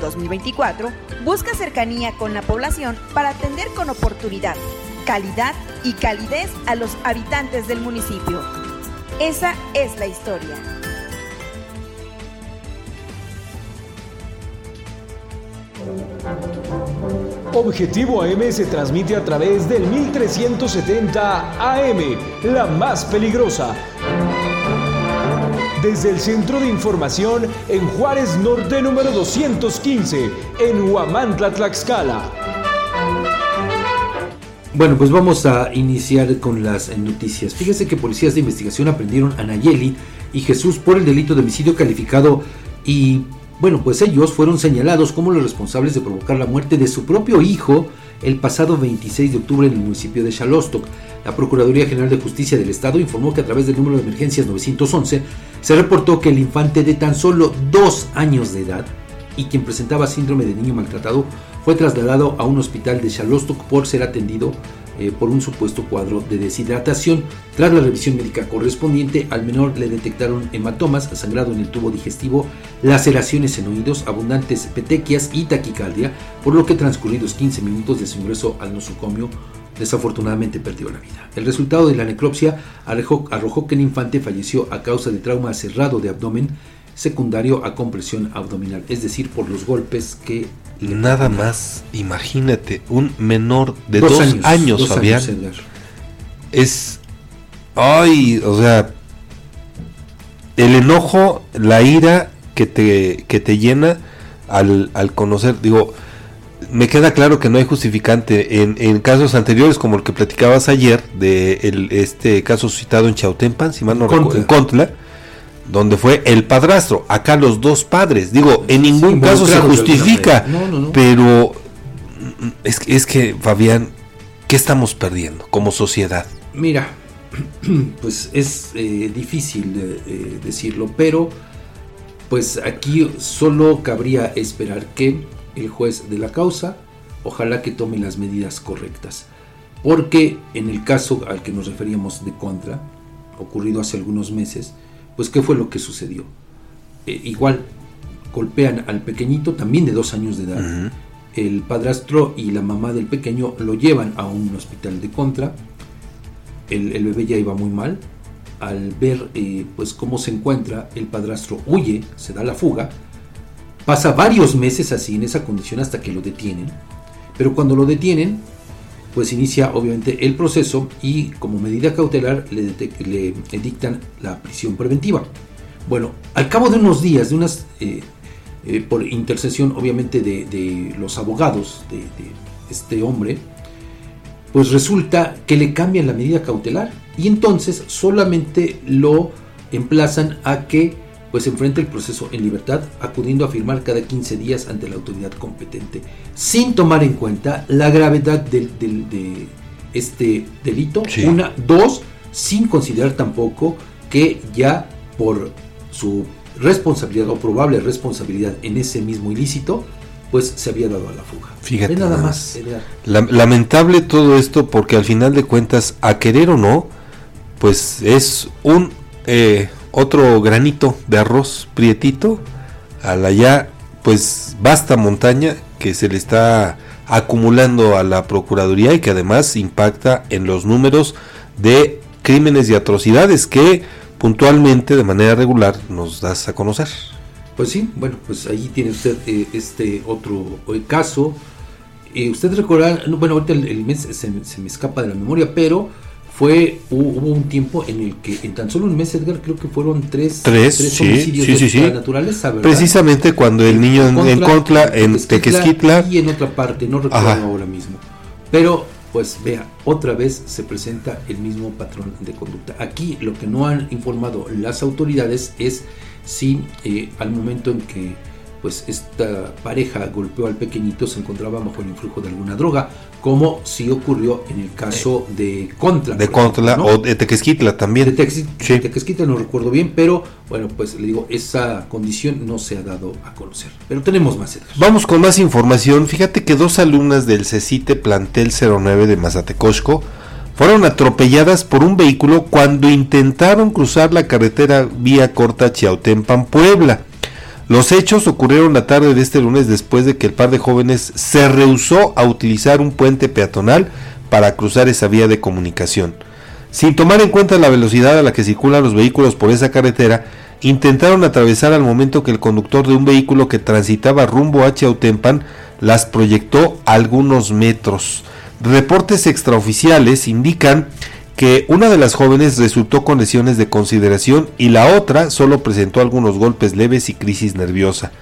2024 busca cercanía con la población para atender con oportunidad, calidad y calidez a los habitantes del municipio. Esa es la historia. Objetivo AM se transmite a través del 1370 AM, la más peligrosa. Desde el Centro de Información en Juárez Norte número 215, en Huamantla, Tlaxcala. Bueno, pues vamos a iniciar con las noticias. Fíjese que policías de investigación aprendieron a Nayeli y Jesús por el delito de homicidio calificado y bueno, pues ellos fueron señalados como los responsables de provocar la muerte de su propio hijo el pasado 26 de octubre en el municipio de Xalostok. La Procuraduría General de Justicia del Estado informó que a través del número de emergencias 911 se reportó que el infante de tan solo dos años de edad y quien presentaba síndrome de niño maltratado fue trasladado a un hospital de Xalostok por ser atendido eh, por un supuesto cuadro de deshidratación. Tras la revisión médica correspondiente, al menor le detectaron hematomas, sangrado en el tubo digestivo, laceraciones en oídos, abundantes petequias y taquicardia, por lo que transcurridos 15 minutos de su ingreso al nosocomio, desafortunadamente perdió la vida. El resultado de la necropsia arrojó, arrojó que el infante falleció a causa de trauma cerrado de abdomen secundario a compresión abdominal, es decir, por los golpes que Nada más, imagínate, un menor de dos, años, Fabián. es. Ay, o sea. El enojo, la ira que te, que te llena al, al conocer, digo, me queda claro que no hay justificante en, en, casos anteriores como el que platicabas ayer de el, este caso citado en Chautempan, si mal no recuerdo, en Contla, donde fue el padrastro, acá los dos padres. Digo, en ningún caso se justifica, pero es, es que, Fabián, ¿qué estamos perdiendo como sociedad? Mira, pues es eh, difícil de, decirlo, pero pues aquí solo cabría esperar que el juez de la causa, ojalá que tome las medidas correctas. Porque en el caso al que nos referíamos de contra, ocurrido hace algunos meses, pues ¿qué fue lo que sucedió? Eh, igual golpean al pequeñito, también de dos años de edad. El padrastro y la mamá del pequeño lo llevan a un hospital de contra. El, bebé ya iba muy mal. Al ver eh, pues cómo se encuentra, el padrastro huye, se da la fuga. Pasa varios meses así en esa condición hasta que lo detienen. Pero cuando lo detienen, pues inicia obviamente el proceso y como medida cautelar le, le dictan la prisión preventiva. Bueno, al cabo de unos días, de unas, eh, eh, por intercesión obviamente de, los abogados de, de, este hombre, pues resulta que le cambian la medida cautelar y entonces solamente lo emplazan a que pues enfrenta el proceso en libertad, acudiendo a firmar cada 15 días ante la autoridad competente, sin tomar en cuenta la gravedad del, de este delito. Una, dos, sin considerar tampoco que ya por su responsabilidad o probable responsabilidad en ese mismo ilícito, pues se había dado a la fuga. Fíjate nada más. lamentable todo esto porque al final de cuentas, a querer o no, pues es un eh, otro granito de arroz prietito a la ya pues vasta montaña que se le está acumulando a la Procuraduría y que además impacta en los números de crímenes y atrocidades que puntualmente de manera regular nos das a conocer. Pues sí, bueno, pues ahí tiene usted eh, este otro eh, caso. Eh, usted recordará, bueno, ahorita el, mes se, se, me escapa de la memoria, pero fue hubo un tiempo en el que en tan solo un mes Edgar creo que fueron tres, tres, homicidios sí, sí, de naturaleza precisamente cuando el niño en, en Contla en Tequesquitla y en otra parte no recuerdo ahora mismo. Pero pues vea otra vez se presenta el mismo patrón de conducta. Aquí lo que no han informado las autoridades es si eh, al momento en que pues esta pareja golpeó al pequeñito se encontraba bajo el influjo de alguna droga, como si ocurrió en el caso de Contra. De Contra o de Tequesquitla también. De, Tequesquitla no recuerdo bien, pero bueno, pues le digo, esa condición no se ha dado a conocer. Pero tenemos más. Vamos con más información. Fíjate que dos alumnas del CECITE Plantel 09 de Mazatecosco fueron atropelladas por un vehículo cuando intentaron cruzar la carretera vía corta Chiautempan, Puebla. Los hechos ocurrieron la tarde de este lunes después de que el par de jóvenes se rehusó a utilizar un puente peatonal para cruzar esa vía de comunicación. Sin tomar en cuenta la velocidad a la que circulan los vehículos por esa carretera, intentaron atravesar al momento que el conductor de un vehículo que transitaba rumbo a Chiautempan las proyectó algunos metros. Reportes extraoficiales indican que una de las jóvenes resultó con lesiones de consideración y la otra solo presentó algunos golpes leves y crisis nerviosa.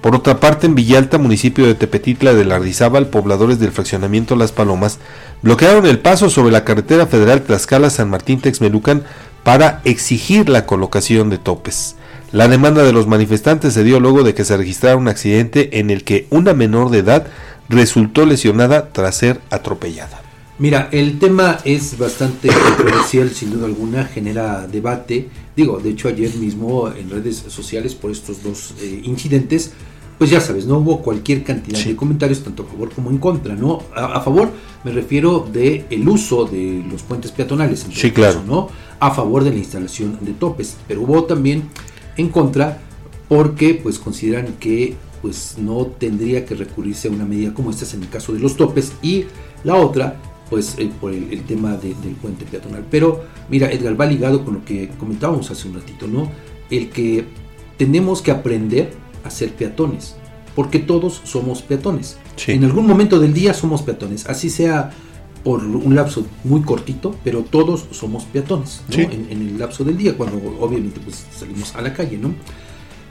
Por otra parte, en Villalta, municipio de Tepetitla de Lardizábal, pobladores del fraccionamiento Las Palomas bloquearon el paso sobre la carretera federal Tlaxcala-San Martín-Texmelucan para exigir la colocación de topes. La demanda de los manifestantes se dio luego de que se registrara un accidente en el que una menor de edad resultó lesionada tras ser atropellada. Mira, el tema es bastante controversial, sin duda alguna, genera debate. Digo, de hecho ayer mismo en redes sociales por estos dos eh, incidentes, pues ya sabes, no hubo cualquier cantidad de comentarios, tanto a favor como en contra, ¿no? A, favor me refiero de el uso de los puentes peatonales, en sí, claro. ¿no? A favor de la instalación de topes, pero hubo también en contra porque pues consideran que pues no tendría que recurrirse a una medida como esta en el caso de los topes y la otra pues eh, por el, tema del puente peatonal. Pero mira, Edgar, va ligado con lo que comentábamos hace un ratito, ¿no? El que tenemos que aprender a ser peatones, porque todos somos peatones. En algún momento del día somos peatones, así sea por un lapso muy cortito, pero todos somos peatones en, el lapso del día, cuando obviamente pues, salimos a la calle, ¿no?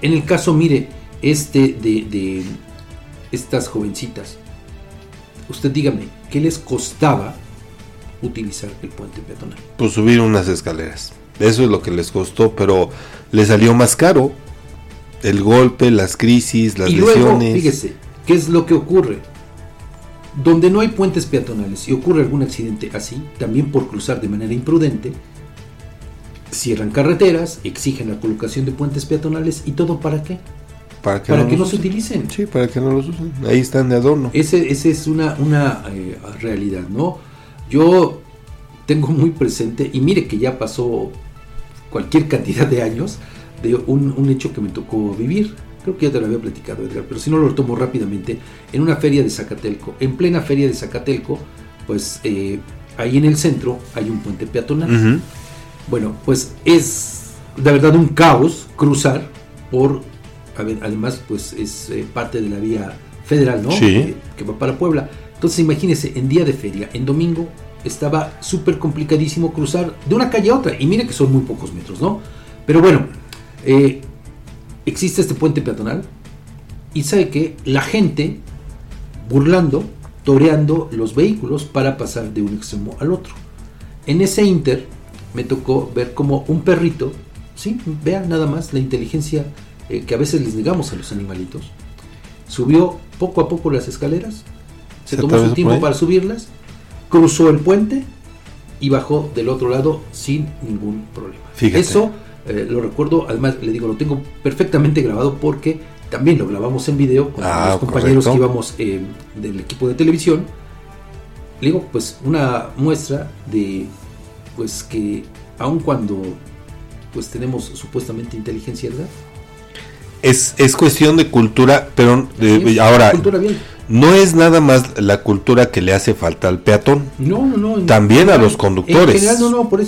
En el caso, mire, este de, de estas jovencitas, usted dígame, ¿qué les costaba utilizar el puente peatonal? Pues subir unas escaleras. Eso es lo que les costó, pero le salió más caro. El golpe, las crisis, las y luego, Fíjese, ¿qué es lo que ocurre? Donde no hay puentes peatonales y ocurre algún accidente así, también por cruzar de manera imprudente, cierran carreteras, exigen la colocación de puentes peatonales y todo para qué? Para que, no, se utilicen. Sí, para que no los usen. Ahí están de adorno. Ese, ese es una, una eh, realidad, ¿no? Yo tengo muy presente, y mire que ya pasó cualquier cantidad de años, de un, hecho que me tocó vivir. Creo que ya te lo había platicado, Edgar, pero si no lo retomo rápidamente. En una feria de Zacatelco, en plena feria de Zacatelco, pues eh, ahí en el centro hay un puente peatonal. Bueno, pues es de verdad un caos cruzar por además pues es eh, parte de la vía federal, ¿no? Sí. Que, va para Puebla. Entonces imagínese, en día de feria, en domingo, estaba súper complicadísimo cruzar de una calle a otra. Y mire que son muy pocos metros, ¿no? Pero bueno, eh, existe este puente peatonal y sabe que la gente burlando, toreando los vehículos para pasar de un extremo al otro. En ese inter me tocó ver como un perrito, sí, vean nada más la inteligencia eh, que a veces les negamos a los animalitos, subió poco a poco las escaleras, se, tomó su tiempo para subirlas, cruzó el puente y bajó del otro lado sin ningún problema. Eso eh, lo recuerdo, además le digo, lo tengo perfectamente grabado porque también lo grabamos en video con ah, los compañeros que íbamos eh, del equipo de televisión. Le digo, pues una muestra de pues que aun cuando pues tenemos supuestamente inteligencia, ¿verdad? Es, es cuestión de cultura, pero eh, ahora no es nada más la cultura que le hace falta al peatón. No, no, no. También a los conductores.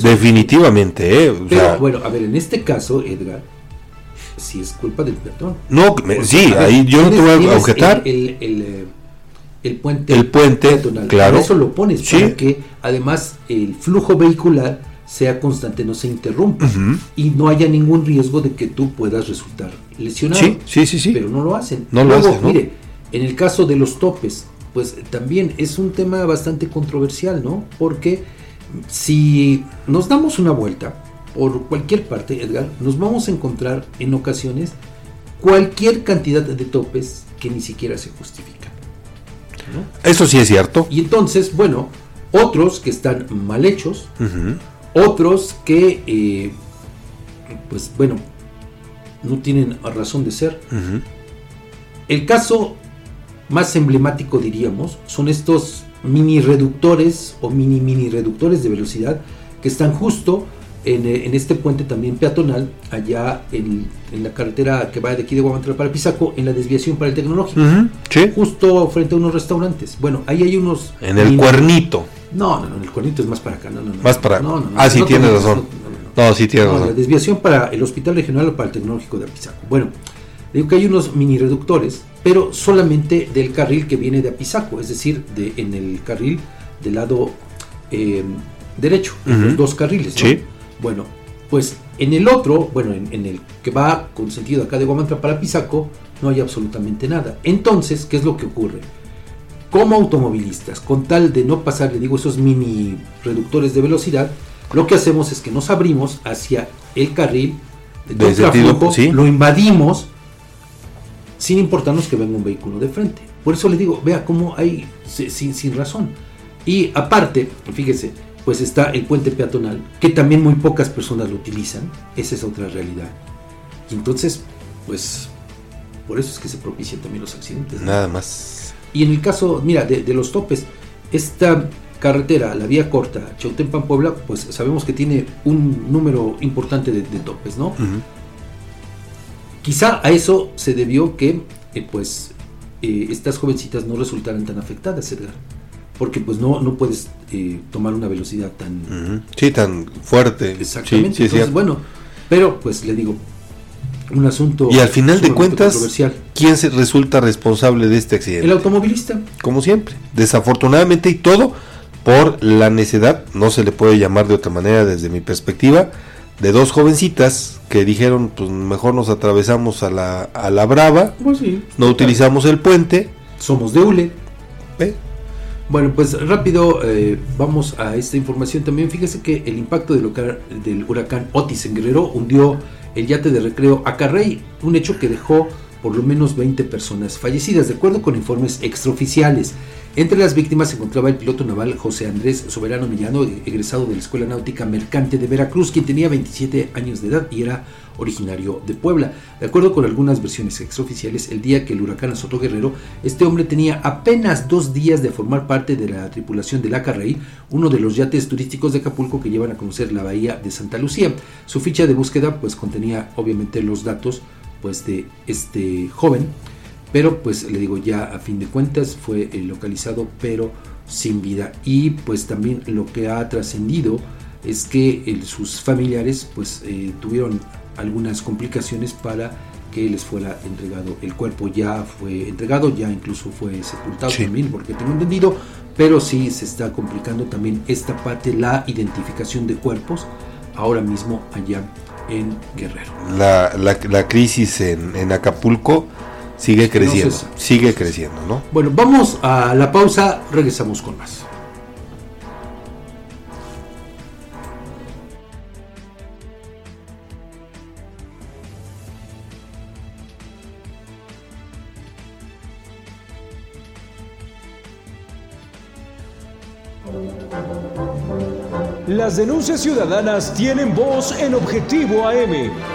Definitivamente, ¿eh? pero, bueno, a ver, en este caso, Edgar, si es culpa del peatón. No, sí, ahí yo no te voy a objetar. El, el, el, puente, el puente peatonal. claro. eso lo pones, para que además el flujo vehicular sea constante, no se interrumpa y no haya ningún riesgo de que tú puedas resultar lesionado. Sí, sí, sí, sí. Pero no lo hacen. No lo hacen. Mire, en el caso de los topes, pues también es un tema bastante controversial, ¿no? Porque si nos damos una vuelta por cualquier parte, Edgar, nos vamos a encontrar en ocasiones cualquier cantidad de topes que ni siquiera se justifican. Eso sí es cierto. Y entonces, bueno, otros que están mal hechos, otros que, eh, pues bueno, no tienen razón de ser. El caso más emblemático, diríamos, son estos mini reductores o mini mini reductores de velocidad que están justo en, en, este puente también peatonal, allá en, en, la carretera que va de aquí de Guamantla para Pisaco, en la desviación para el tecnológico. Justo frente a unos restaurantes. Bueno, ahí hay unos. En el cuernito. No, no, no, el cuernito es más para acá. No, no, Más para acá. ah, sí, tienes razón. No, sí, razón. La desviación para el Hospital Regional o para el Tecnológico de Apizaco. Bueno, digo que hay unos mini reductores, pero solamente del carril que viene de Apizaco, es decir, de, en el carril del lado eh, derecho, los dos carriles. Sí. Bueno, pues en el otro, bueno, en, el que va con sentido acá de Guamantra para Pisaco, no hay absolutamente nada. Entonces, ¿qué es lo que ocurre? Como automovilistas, con tal de no pasar, le digo, esos mini reductores de velocidad, lo que hacemos es que nos abrimos hacia el carril de contraflujo, lo invadimos sin importarnos que venga un vehículo de frente. Por eso le digo, vea cómo hay sin, sin razón. Y aparte, fíjese, pues está el puente peatonal, que también muy pocas personas lo utilizan, esa es otra realidad. Y entonces, pues, por eso es que se propician también los accidentes. Nada más. Y en el caso, mira, de, los topes, esta carretera, la vía corta, Chautempan-Puebla, pues sabemos que tiene un número importante de, topes, ¿no? Quizá a eso se debió que, eh, pues, eh, estas jovencitas no resultaran tan afectadas, Edgar porque pues no, no puedes eh, tomar una velocidad tan... Sí, tan fuerte. Exactamente. Entonces, bueno, pero pues le digo, un asunto... Y al final de cuentas, ¿quién se resulta responsable de este accidente? El automovilista. Como siempre. Desafortunadamente y todo por la necedad, no se le puede llamar de otra manera desde mi perspectiva, de dos jovencitas que dijeron, pues mejor nos atravesamos a la, a la brava, pues sí, no utilizamos el puente. Somos de hule. Bueno, pues rápido eh, vamos a esta información también. Fíjese que el impacto del, del huracán Otis en Guerrero hundió el yate de recreo Acarrey, un hecho que dejó por lo menos 20 personas fallecidas, de acuerdo con informes extraoficiales. Entre las víctimas se encontraba el piloto naval José Andrés Soberano Millano, egresado de la Escuela Náutica Mercante de Veracruz, quien tenía 27 años de edad y era originario de Puebla. De acuerdo con algunas versiones extraoficiales, el día que el huracán azotó Guerrero, este hombre tenía apenas dos días de formar parte de la tripulación del Acarrey, uno de los yates turísticos de Acapulco que llevan a conocer la bahía de Santa Lucía. Su ficha de búsqueda pues contenía obviamente los datos pues de este joven pero pues le digo ya a fin de cuentas fue eh, localizado pero sin vida. Y pues también lo que ha trascendido es que sus familiares pues eh, tuvieron algunas complicaciones para que les fuera entregado el cuerpo. Ya fue entregado ya incluso fue sepultado también porque tengo entendido pero sí se está complicando también esta parte la identificación de cuerpos ahora mismo allá en Guerrero. La, la, crisis en, en Acapulco Sigue creciendo, sigue creciendo, ¿no? Bueno, vamos a la pausa, regresamos con más. Las denuncias ciudadanas tienen voz en Objetivo AM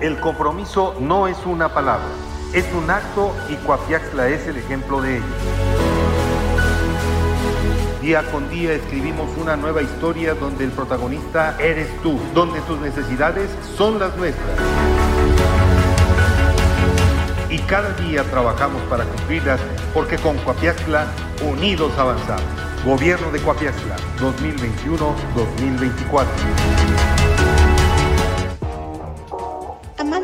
El compromiso no es una palabra, es un acto y Coapiaxla es el ejemplo de ello. Día con día escribimos una nueva historia donde el protagonista eres tú, donde tus necesidades son las nuestras. Y cada día trabajamos para cumplirlas porque con Coapiaxla unidos avanzamos. Gobierno de Coapiaxla 2021-2024.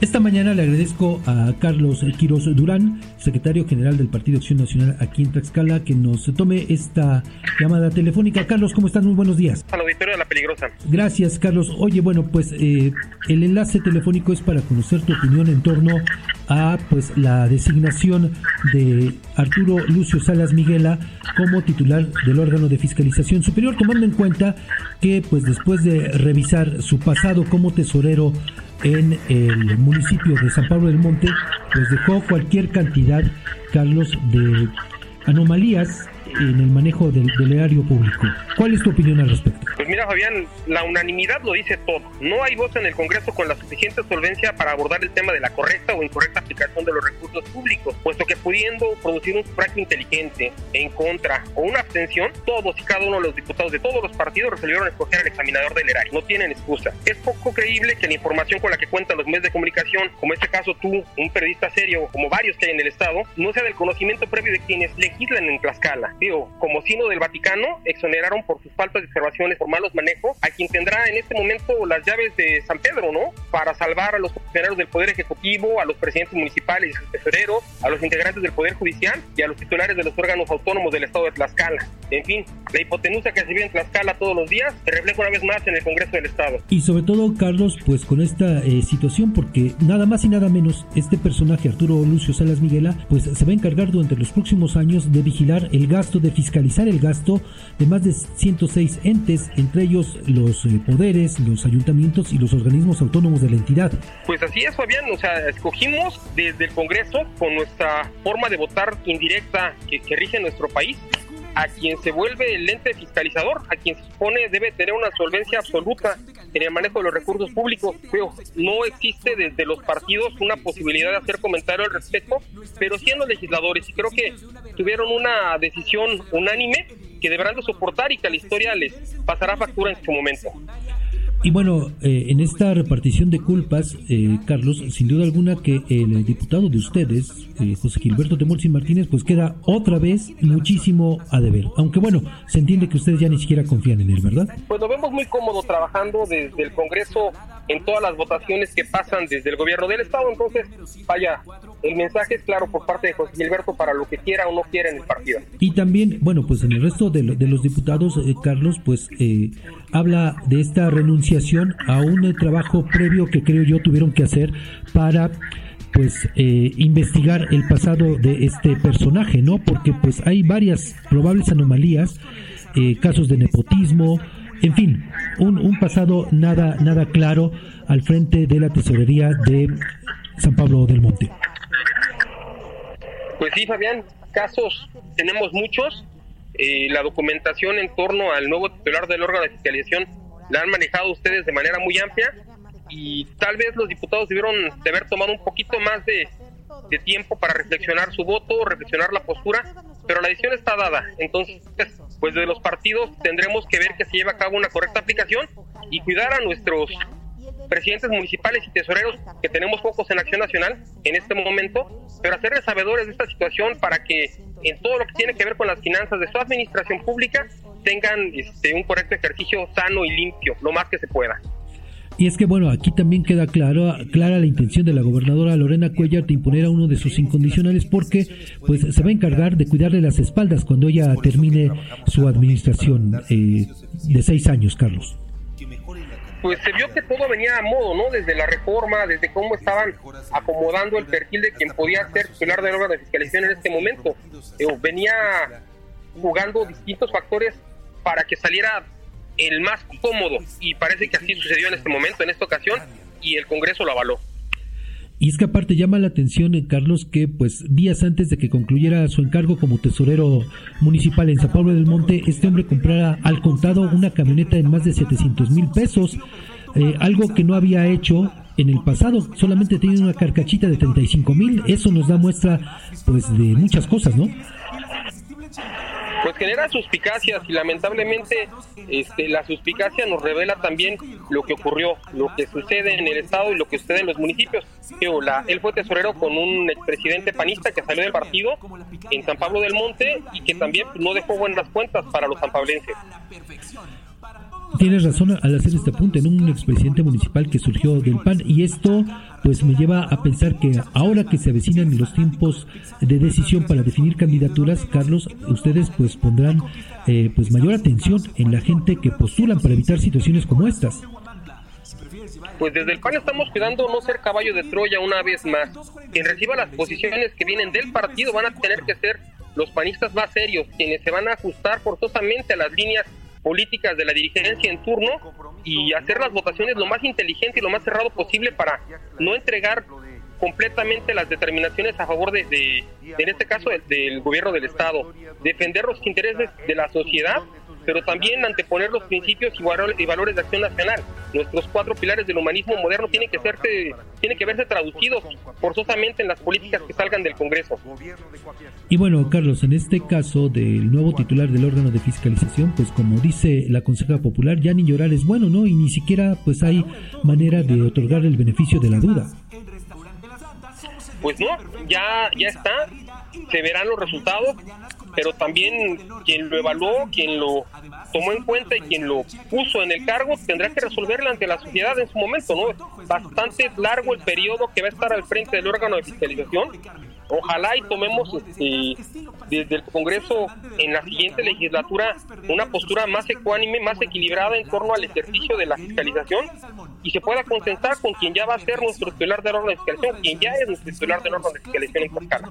Esta mañana le agradezco a Carlos Quiroz Durán, secretario general del Partido Acción Nacional aquí en Tlaxcala, que nos tome esta llamada telefónica. Carlos, ¿cómo estás? Muy buenos días. Al auditorio de La Peligrosa. Gracias, Carlos. Oye, bueno, pues eh, el enlace telefónico es para conocer tu opinión en torno a pues la designación de Arturo Lucio Salas Miguela como titular del órgano de fiscalización superior, tomando en cuenta que pues después de revisar su pasado como tesorero en el municipio de San Pablo del Monte, pues dejó cualquier cantidad, Carlos, de anomalías en el manejo del, erario público. ¿Cuál es tu opinión al respecto? Pues mira, Fabián, la unanimidad lo dice todo. No hay voz en el Congreso con la suficiente solvencia para abordar el tema de la correcta o incorrecta aplicación de los recursos públicos, puesto que pudiendo producir un sufragio inteligente en contra o una abstención, todos y cada uno de los diputados de todos los partidos resolvieron escoger al examinador del erario. No tienen excusa. Es poco creíble que la información con la que cuentan los medios de comunicación, como este caso tú, un periodista serio, como varios que hay en el Estado, no sea del conocimiento previo de quienes legislan en Tlaxcala como sino del Vaticano, exoneraron por sus faltas de observaciones por malos manejos a quien tendrá en este momento las llaves de San Pedro, ¿no? Para salvar a los funcionarios del Poder Ejecutivo, a los presidentes municipales y tesoreros, a los integrantes del Poder Judicial y a los titulares de los órganos autónomos del Estado de Tlaxcala. En fin, la hipotenusa que se vive en Tlaxcala todos los días se refleja una vez más en el Congreso del Estado. Y sobre todo, Carlos, pues con esta eh, situación, porque nada más y nada menos, este personaje, Arturo Lucio Salas Miguela, pues se va a encargar durante los próximos años de vigilar el gasto de fiscalizar el gasto de más de 106 entes, entre ellos los eh, poderes, los ayuntamientos y los organismos autónomos de la entidad. Pues así es, Fabián, o sea, escogimos desde el Congreso, con nuestra forma de votar indirecta que, que rige nuestro país, a quien se vuelve el ente fiscalizador, a quien se supone debe tener una solvencia absoluta en el manejo de los recursos públicos. Pero no existe desde los partidos una posibilidad de hacer comentario al respecto, pero siendo legisladores, y creo que tuvieron una decisión unánime que deberán de soportar y que la historia les pasará factura en su momento. Y bueno, eh, en esta repartición de culpas, eh, Carlos, sin duda alguna que el diputado de ustedes, eh, José Gilberto Temolsi Martínez, pues queda otra vez muchísimo a deber. Aunque bueno, se entiende que ustedes ya ni siquiera confían en él, ¿verdad? Pues lo vemos muy cómodo trabajando desde el Congreso en todas las votaciones que pasan desde el gobierno del Estado. Entonces, vaya, el mensaje es claro por parte de José Gilberto para lo que quiera o no quiera en el partido. Y también, bueno, pues en el resto de, de los diputados, Carlos, pues habla de esta renunciación a un trabajo previo que creo yo tuvieron que hacer para pues eh, investigar el pasado de este personaje, ¿no? Porque pues hay varias probables anomalías, eh, casos de nepotismo, en fin, un, un pasado nada nada claro al frente de la tesorería de San Pablo del Monte. Pues sí, Fabián, casos tenemos muchos, eh, la documentación en torno al nuevo titular del órgano de fiscalización la han manejado ustedes de manera muy amplia y tal vez los diputados debieron de haber tomado un poquito más de, de tiempo para reflexionar su voto, reflexionar la postura, pero la decisión está dada. Entonces, pues de los partidos tendremos que ver que se lleva a cabo una correcta aplicación y cuidar a nuestros presidentes municipales y tesoreros que tenemos focos en Acción Nacional en este momento, pero hacerles sabedores de esta situación para que en todo lo que tiene que ver con las finanzas de su administración pública tengan este, un correcto ejercicio sano y limpio, lo más que se pueda. Y es que bueno, aquí también queda claro, clara la intención de la gobernadora Lorena Cuellar de imponer a uno de sus incondicionales porque pues se va a encargar de cuidarle las espaldas cuando ella termine su administración eh, de seis años, Carlos. Pues se vio que todo venía a modo, ¿no? Desde la reforma, desde cómo estaban acomodando el perfil de quien podía ser titular del órgano de fiscalización en este momento. venía jugando distintos factores para que saliera el más cómodo y parece que así sucedió en este momento, en esta ocasión, y el Congreso lo avaló. Y es que aparte llama la atención, eh, Carlos, que pues días antes de que concluyera su encargo como tesorero municipal en San Pablo del Monte, este hombre comprara al contado una camioneta de más de 700 mil pesos, eh, algo que no había hecho en el pasado, solamente tenía una carcachita de 35 mil, eso nos da muestra pues de muchas cosas, ¿no? Pues genera suspicacias y lamentablemente este, la suspicacia nos revela también lo que ocurrió, lo que sucede en el estado y lo que sucede en los municipios. él fue tesorero con un expresidente panista que salió del partido en San Pablo del Monte y que también no dejó buenas cuentas para los sanpablenses. Tienes razón al hacer este apunte, en un expresidente municipal que surgió del PAN y esto pues me lleva a pensar que ahora que se avecinan los tiempos de decisión para definir candidaturas, Carlos, ustedes pues pondrán eh, pues mayor atención en la gente que postulan para evitar situaciones como estas. Pues desde el PAN estamos cuidando no ser caballo de Troya una vez más. Quien reciba las posiciones que vienen del partido van a tener que ser los panistas más serios, quienes se van a ajustar forzosamente a las líneas políticas de la dirigencia en turno y hacer las votaciones lo más inteligente y lo más cerrado posible para no entregar completamente las determinaciones a favor de, en este caso, del gobierno del Estado, defender los intereses de la sociedad pero también anteponer los principios y valores de acción nacional. Nuestros cuatro pilares del humanismo moderno tienen que, serse, tienen que verse traducidos forzosamente en las políticas que salgan del Congreso. Y bueno, Carlos, en este caso del nuevo titular del órgano de fiscalización, pues como dice la Conseja Popular, ya ni llorar es bueno, ¿no? Y ni siquiera pues hay manera de otorgar el beneficio de la duda. Pues no, ya, ya está, se verán los resultados pero también quien lo evaluó, quien lo tomó en cuenta y quien lo puso en el cargo tendrá que resolverlo ante la sociedad en su momento, ¿no? Bastante largo el periodo que va a estar al frente del órgano de fiscalización ojalá y tomemos este, desde el Congreso en la siguiente legislatura una postura más ecuánime, más equilibrada en torno al ejercicio de la fiscalización y se pueda concentrar con quien ya va a ser nuestro titular del órgano de fiscalización, quien ya es nuestro titular del órgano de fiscalización en Tlaxcala.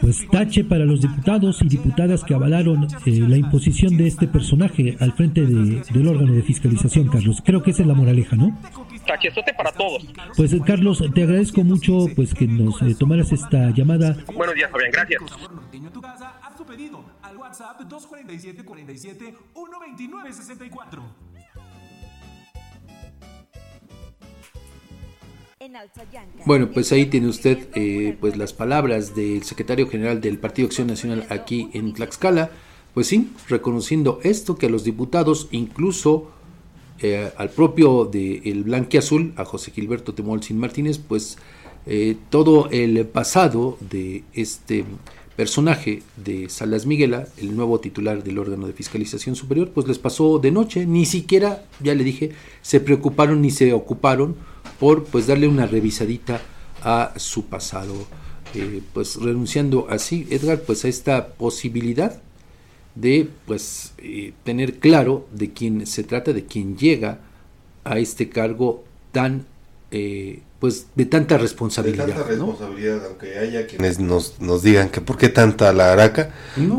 Pues tache para los diputados y diputadas que avalaron eh, la imposición de este personaje al frente del órgano de fiscalización, Carlos. Creo que esa es la moraleja, ¿no? Tachezote para todos. Pues Carlos, te agradezco mucho pues que nos eh, tomaras esta llamada. Buenos días, Fabián, gracias. Bueno, pues ahí tiene usted eh, pues las palabras del secretario general del Partido Acción Nacional aquí en Tlaxcala. Pues sí, reconociendo esto que a los diputados incluso eh, al propio de el Blanquiazul, a José Gilberto Temolcin Martínez, pues eh, todo el pasado de este personaje de Salas Miguela, el nuevo titular del órgano de fiscalización superior, pues les pasó de noche, ni siquiera, ya le dije, se preocuparon ni se ocuparon por pues darle una revisadita a su pasado, eh, pues renunciando así, Edgar, pues a esta posibilidad de pues eh, tener claro de quién se trata, de quién llega a este cargo tan eh, pues de tanta responsabilidad. De tanta responsabilidad, aunque haya quienes nos, nos digan que por qué tanta la araca,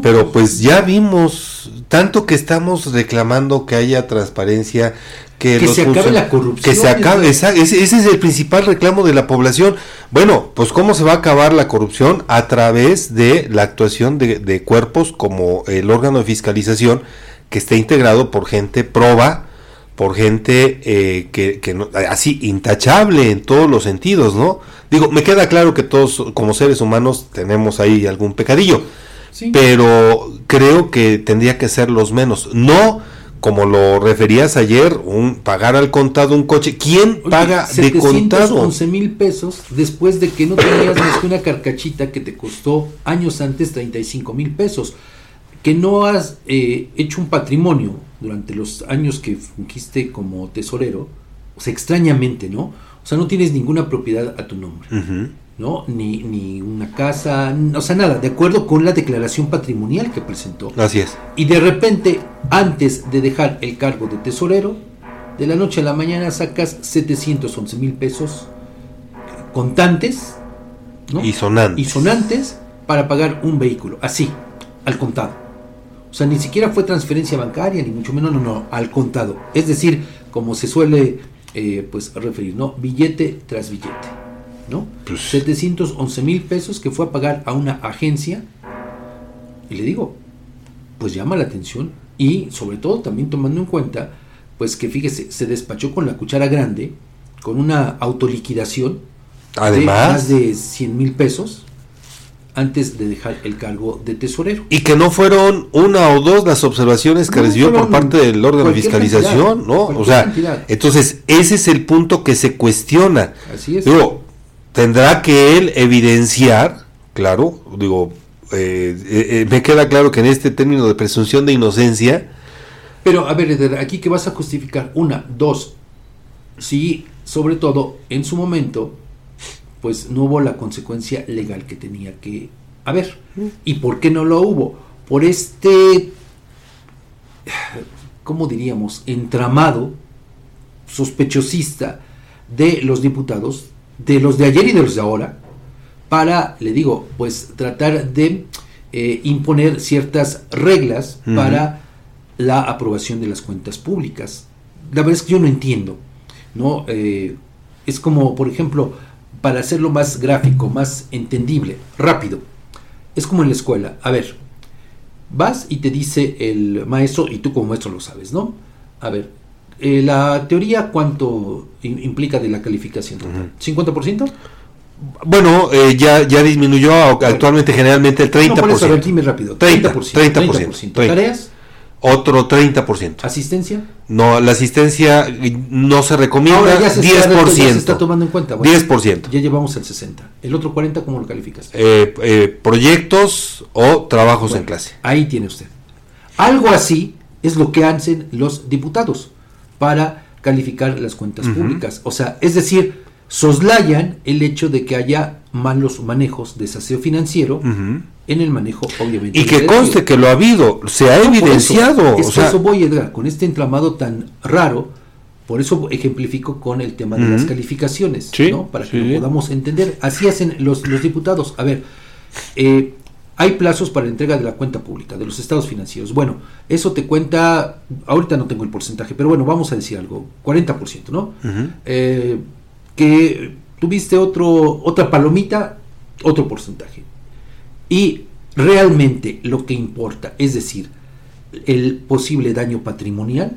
pero pues ya vimos tanto que estamos reclamando que haya transparencia, que, se acabe la corrupción. Que se acabe, ese, es el principal reclamo de la población. Bueno, pues ¿cómo se va a acabar la corrupción? A través de la actuación de, de cuerpos como el órgano de fiscalización, que esté integrado por gente proba, por gente eh, que, que no, así intachable en todos los sentidos, ¿no? Digo, me queda claro que todos como seres humanos tenemos ahí algún pecadillo, pero creo que tendría que ser los menos. No como lo referías ayer, un pagar al contado un coche. ¿Quién paga de contado? 11 mil pesos después de que no tenías más que una carcachita que te costó años antes 35 mil pesos que no has eh, hecho un patrimonio durante los años que fungiste como tesorero, o sea, extrañamente, ¿no? O sea, no tienes ninguna propiedad a tu nombre, ¿no? Ni, ni una casa, o sea, nada, de acuerdo con la declaración patrimonial que presentó. Así es. Y de repente, antes de dejar el cargo de tesorero, de la noche a la mañana sacas 711 mil pesos contantes ¿no? y sonantes. y sonantes para pagar un vehículo, así, al contado. O sea, ni siquiera fue transferencia bancaria, ni mucho menos, no, no, al contado. Es decir, como se suele eh, pues referir, ¿no? Billete tras billete, ¿no? 711 pues mil pesos que fue a pagar a una agencia. Y le digo, pues llama la atención y sobre todo también tomando en cuenta, pues que fíjese, se despachó con la cuchara grande, con una autoliquidación Además, de más de 100 mil pesos antes de dejar el cargo de tesorero. Y que no fueron una o dos las observaciones que recibió por parte del órgano de fiscalización, ¿no? O sea, entonces ese es el punto que se cuestiona. Así es. Digo, tendrá que él evidenciar, claro, digo, eh, eh, eh, me queda claro que en este término de presunción de inocencia. Pero, a ver, aquí que vas a justificar, una, dos, si sobre todo en su momento pues no hubo la consecuencia legal que tenía que haber. ¿Y por qué no lo hubo? Por este, ¿cómo diríamos?, entramado sospechosista de los diputados, de los de ayer y de los de ahora, para, le digo, pues tratar de eh, imponer ciertas reglas para la aprobación de las cuentas públicas. La verdad es que yo no entiendo, ¿no? Eh, es como, por ejemplo, para hacerlo más gráfico, más entendible, rápido. Es como en la escuela. A ver, vas y te dice el maestro, y tú como maestro lo sabes, ¿no? A ver, eh, la teoría, ¿cuánto implica de la calificación total? ¿50%? Bueno, eh, ya, ya disminuyó actualmente generalmente el 30%. No, por eso, a ver, dime rápido. 30%. 30%. 30%. ¿Tareas? Otro 30%. ¿Asistencia? No, la asistencia no se recomienda. Ahora ya se 10%. Está, ya se está tomando en cuenta. 10%. Ya llevamos el 60%. ¿El otro 40% cómo lo calificas? Eh, eh, proyectos o trabajos en clase. Ahí tiene usted. Algo así es lo que hacen los diputados para calificar las cuentas públicas. O sea, es decir, soslayan el hecho de que haya malos manejos de saseo financiero en el manejo, obviamente. Y que conste que lo ha habido, se ha evidenciado. Eso, o eso voy, Edgar, con este entramado tan raro, por eso ejemplifico con el tema de las calificaciones, ¿no? para que lo podamos entender. Así hacen los, los diputados. A ver, eh, hay plazos para la entrega de la cuenta pública, de los estados financieros. Bueno, eso te cuenta, ahorita no tengo el porcentaje, pero bueno, vamos a decir algo, 40%, ¿no? eh, que tuviste otro, otra palomita, otro porcentaje. Y realmente lo que importa, es decir, el posible daño patrimonial,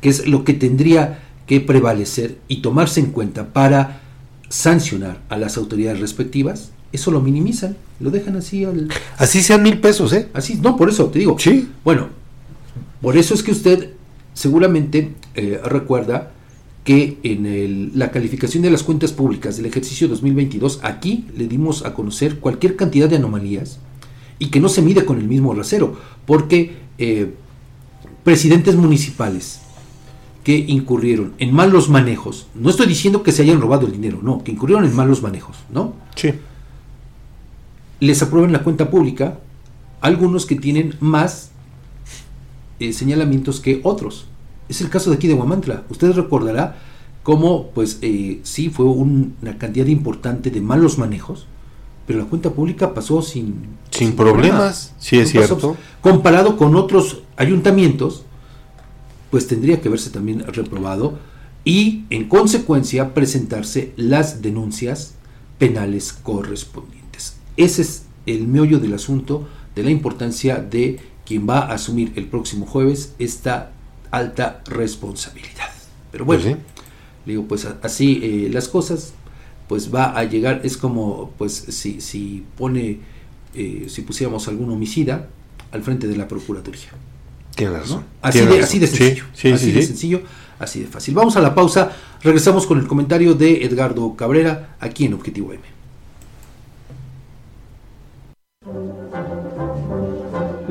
que es lo que tendría que prevalecer y tomarse en cuenta para sancionar a las autoridades respectivas, eso lo minimizan, lo dejan así al... Así sean mil pesos, ¿eh? Así, no, por eso te digo. Sí. Bueno, por eso es que usted seguramente eh, recuerda que en la calificación de las cuentas públicas del ejercicio 2022, aquí le dimos a conocer cualquier cantidad de anomalías y que no se mide con el mismo rasero, porque eh, presidentes municipales que incurrieron en malos manejos, no estoy diciendo que se hayan robado el dinero, no, que incurrieron en malos manejos, ¿no? Sí. Les aprueban la cuenta pública algunos que tienen más eh, señalamientos que otros. Es el caso de aquí de Guamantla. Usted recordará cómo, pues, eh, sí fue una cantidad importante de malos manejos, pero la cuenta pública pasó sin, sin, problemas. Sí, es cierto. comparado con otros ayuntamientos, pues tendría que verse también reprobado y, en consecuencia, presentarse las denuncias penales correspondientes. Ese es el meollo del asunto de la importancia de quien va a asumir el próximo jueves esta alta responsabilidad. Pero bueno, pues digo, pues así eh, las cosas, pues va a llegar, es como, pues si, si pone, eh, si pusiéramos algún homicida al frente de la Procuraduría. Tiene razón. Así, de, así de sencillo. así de sencillo, así de fácil. Vamos a la pausa, regresamos con el comentario de Edgardo Cabrera aquí en Objetivo M.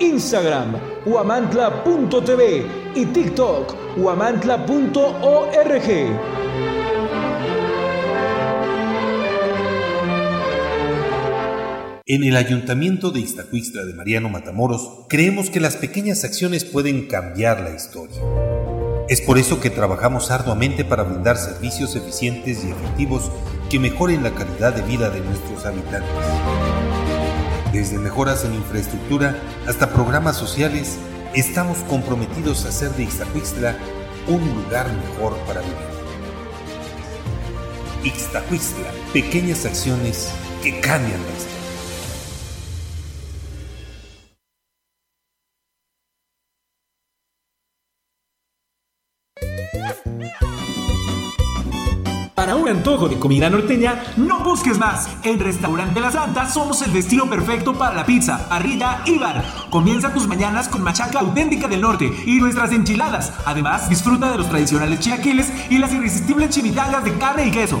Instagram, huamantla.tv y TikTok, huamantla.org. En el Ayuntamiento de Iztacuixtla de Mariano Matamoros creemos que las pequeñas acciones pueden cambiar la historia. Es por eso que trabajamos arduamente para brindar servicios eficientes y efectivos que mejoren la calidad de vida de nuestros habitantes. Desde mejoras en infraestructura hasta programas sociales, estamos comprometidos a hacer de Ixtacuixtla un lugar mejor para vivir. Ixtacuixtla, pequeñas acciones que cambian la historia. Antojo de comida norteña, no busques más. En Restaurante La Santa somos el destino perfecto para la pizza, parrilla y bar. Comienza tus mañanas con machaca auténtica del norte y nuestras enchiladas. Además, disfruta de los tradicionales chiaquiles y las irresistibles chimichangas de carne y queso.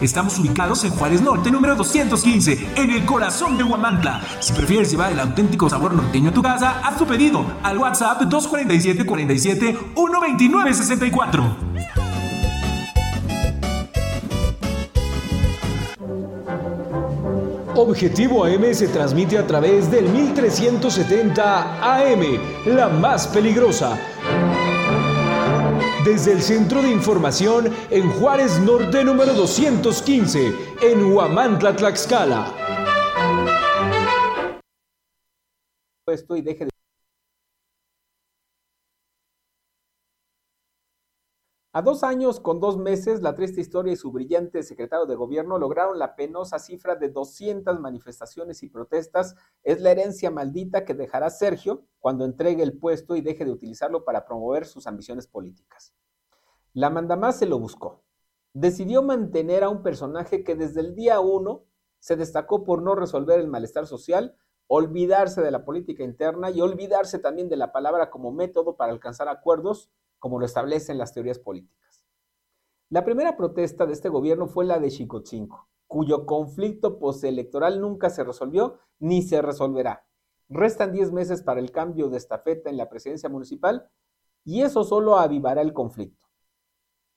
Estamos ubicados en Juárez Norte, número 215, en el corazón de Huamantla. Si prefieres llevar el auténtico sabor norteño a tu casa, haz tu pedido al WhatsApp 247 47 129 64. Objetivo AM se transmite a través del 1370 AM, la más peligrosa desde el Centro de Información en Juárez Norte número 215, en Huamantla, Tlaxcala. Deje de... A dos años con dos meses, la triste historia y su brillante secretario de gobierno lograron la penosa cifra de 200 manifestaciones y protestas. Es la herencia maldita que dejará Sergio cuando entregue el puesto y deje de utilizarlo para promover sus ambiciones políticas. La mandamás se lo buscó. Decidió mantener a un personaje que desde el día uno se destacó por no resolver el malestar social, olvidarse de la política interna y olvidarse también de la palabra como método para alcanzar acuerdos como lo establecen las teorías políticas. La primera protesta de este gobierno fue la de Chicotzinco, cuyo conflicto postelectoral nunca se resolvió ni se resolverá. Restan 10 meses para el cambio de estafeta en la presidencia municipal y eso solo avivará el conflicto.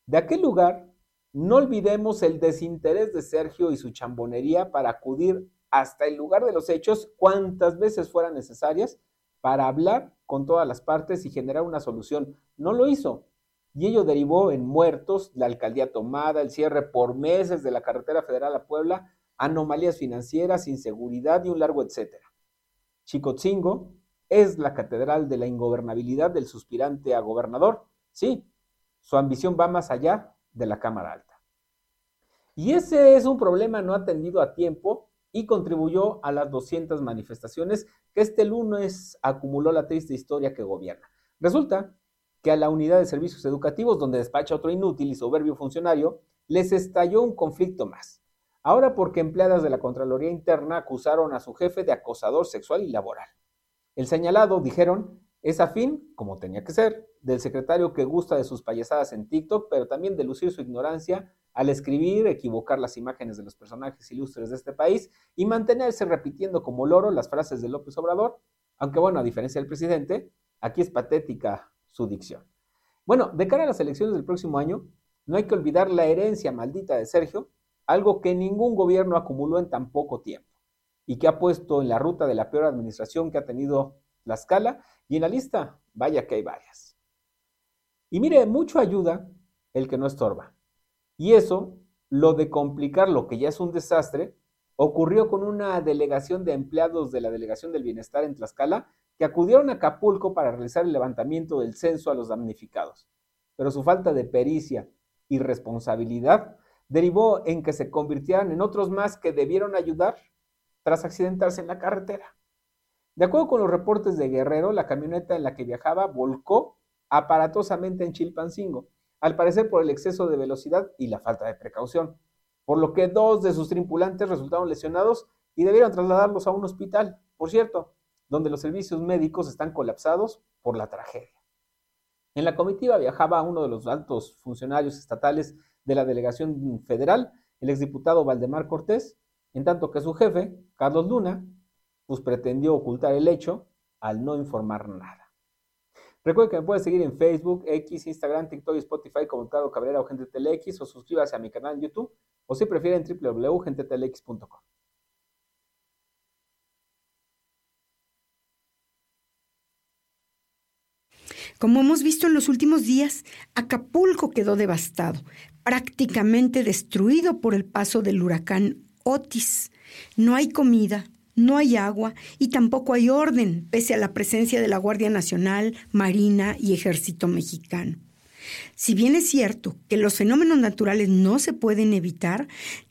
De aquel lugar, no olvidemos el desinterés de Sergio y su chambonería para acudir hasta el lugar de los hechos cuantas veces fueran necesarias para hablar con todas las partes y generar una solución. No lo hizo. Y ello derivó en muertos, la alcaldía tomada, el cierre por meses de la carretera federal a Puebla, anomalías financieras, inseguridad y un largo etcétera. Chicotzingo es la catedral de la ingobernabilidad del suspirante a gobernador. Sí, su ambición va más allá de la Cámara Alta. Y ese es un problema no atendido a tiempo y contribuyó a las 200 manifestaciones que este lunes acumuló la triste historia que gobierna. Resulta que a la unidad de servicios educativos, donde despacha otro inútil y soberbio funcionario, les estalló un conflicto más. Ahora porque empleadas de la Contraloría Interna acusaron a su jefe de acosador sexual y laboral. El señalado, dijeron, es afín, como tenía que ser, del secretario que gusta de sus payasadas en TikTok, pero también de lucir su ignorancia al escribir, equivocar las imágenes de los personajes ilustres de este país y mantenerse repitiendo como loro las frases de López Obrador, aunque bueno, a diferencia del presidente, aquí es patética su dicción. Bueno, de cara a las elecciones del próximo año, no hay que olvidar la herencia maldita de Sergio, algo que ningún gobierno acumuló en tan poco tiempo y que ha puesto en la ruta de la peor administración que ha tenido la escala y en la lista, vaya que hay varias. Y mire, mucho ayuda el que no estorba. Y eso, lo de complicar lo que ya es un desastre, ocurrió con una delegación de empleados de la Delegación del Bienestar en Tlaxcala que acudieron a Acapulco para realizar el levantamiento del censo a los damnificados. Pero su falta de pericia y responsabilidad derivó en que se convirtieran en otros más que debieron ayudar tras accidentarse en la carretera. De acuerdo con los reportes de Guerrero, la camioneta en la que viajaba volcó aparatosamente en Chilpancingo, al parecer por el exceso de velocidad y la falta de precaución, por lo que dos de sus tripulantes resultaron lesionados y debieron trasladarlos a un hospital, por cierto, donde los servicios médicos están colapsados por la tragedia. En la comitiva viajaba uno de los altos funcionarios estatales de la delegación federal, el exdiputado Valdemar Cortés, en tanto que su jefe, Carlos Luna, pues pretendió ocultar el hecho al no informar nada. Recuerden que me pueden seguir en Facebook, X, Instagram, TikTok y Spotify como Carlos Cabrera o Gente Telex o suscríbase a mi canal en YouTube o si prefieren www.gentetelex.com. Como hemos visto en los últimos días, Acapulco quedó devastado, prácticamente destruido por el paso del huracán Otis. No hay comida, no hay agua y tampoco hay orden, pese a la presencia de la Guardia Nacional, Marina y Ejército Mexicano. Si bien es cierto que los fenómenos naturales no se pueden evitar,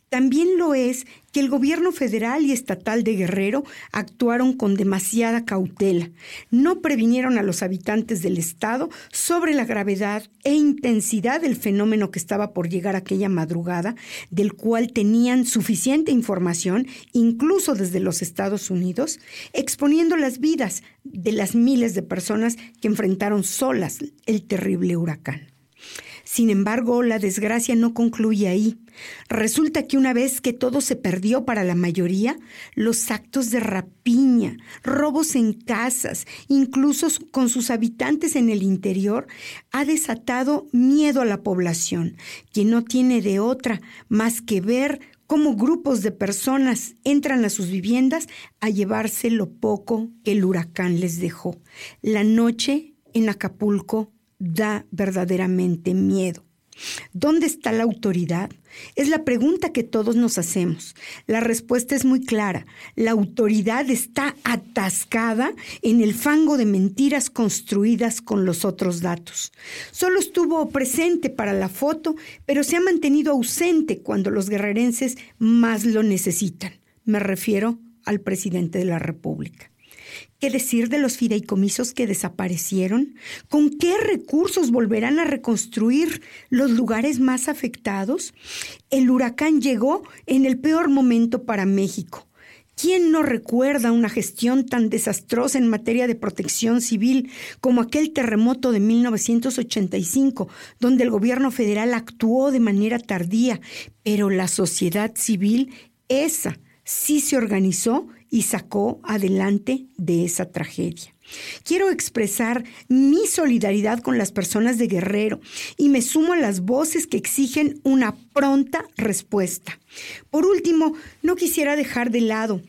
también lo es que el gobierno federal y estatal de Guerrero actuaron con demasiada cautela. No previnieron a los habitantes del estado sobre la gravedad e intensidad del fenómeno que estaba por llegar aquella madrugada, del cual tenían suficiente información, incluso desde los Estados Unidos, exponiendo las vidas de las miles de personas que enfrentaron solas el terrible huracán. Sin embargo, la desgracia no concluye ahí. Resulta que una vez que todo se perdió para la mayoría, los actos de rapiña, robos en casas, incluso con sus habitantes en el interior, ha desatado miedo a la población, que no tiene de otra más que ver cómo grupos de personas entran a sus viviendas a llevarse lo poco que el huracán les dejó. La noche en Acapulco da verdaderamente miedo. ¿Dónde está la autoridad? Es la pregunta que todos nos hacemos. La respuesta es muy clara. La autoridad está atascada en el fango de mentiras construidas con los otros datos. Solo estuvo presente para la foto, pero se ha mantenido ausente cuando los guerrerenses más lo necesitan. Me refiero al presidente de la República. ¿Qué decir de los fideicomisos que desaparecieron? ¿Con qué recursos volverán a reconstruir los lugares más afectados? El huracán llegó en el peor momento para México. ¿Quién no recuerda una gestión tan desastrosa en materia de protección civil como aquel terremoto de 1985, donde el gobierno federal actuó de manera tardía, pero la sociedad civil, esa, sí se organizó y sacó adelante de esa tragedia. Quiero expresar mi solidaridad con las personas de Guerrero y me sumo a las voces que exigen una pronta respuesta. Por último, no quisiera dejar de lado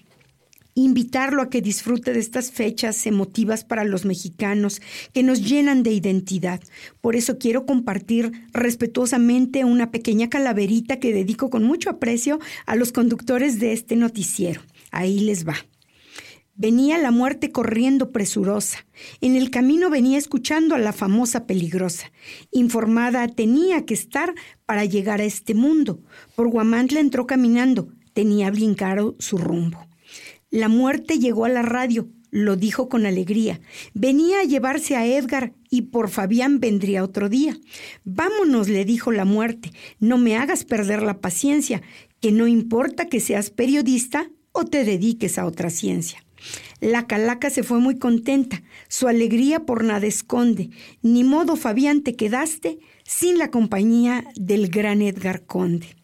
invitarlo a que disfrute de estas fechas emotivas para los mexicanos que nos llenan de identidad. Por eso quiero compartir respetuosamente una pequeña calaverita que dedico con mucho aprecio a los conductores de este noticiero. Ahí les va. Venía la muerte corriendo presurosa. En el camino venía escuchando a la famosa peligrosa. Informada tenía que estar para llegar a este mundo. Por Guamantla entró caminando. Tenía bien claro su rumbo. La muerte llegó a la radio. Lo dijo con alegría. Venía a llevarse a Edgar y por Fabián vendría otro día. Vámonos, le dijo la muerte. No me hagas perder la paciencia, que no importa que seas periodista o te dediques a otra ciencia. La calaca se fue muy contenta, su alegría por nada esconde. Ni modo, Fabián, te quedaste sin la compañía del gran Edgar Conde.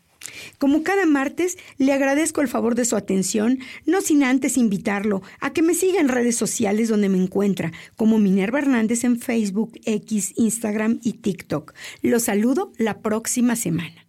Como cada martes, le agradezco el favor de su atención, no sin antes invitarlo a que me siga en redes sociales donde me encuentra, como Minerva Hernández en Facebook, X, Instagram y TikTok. Lo saludo la próxima semana.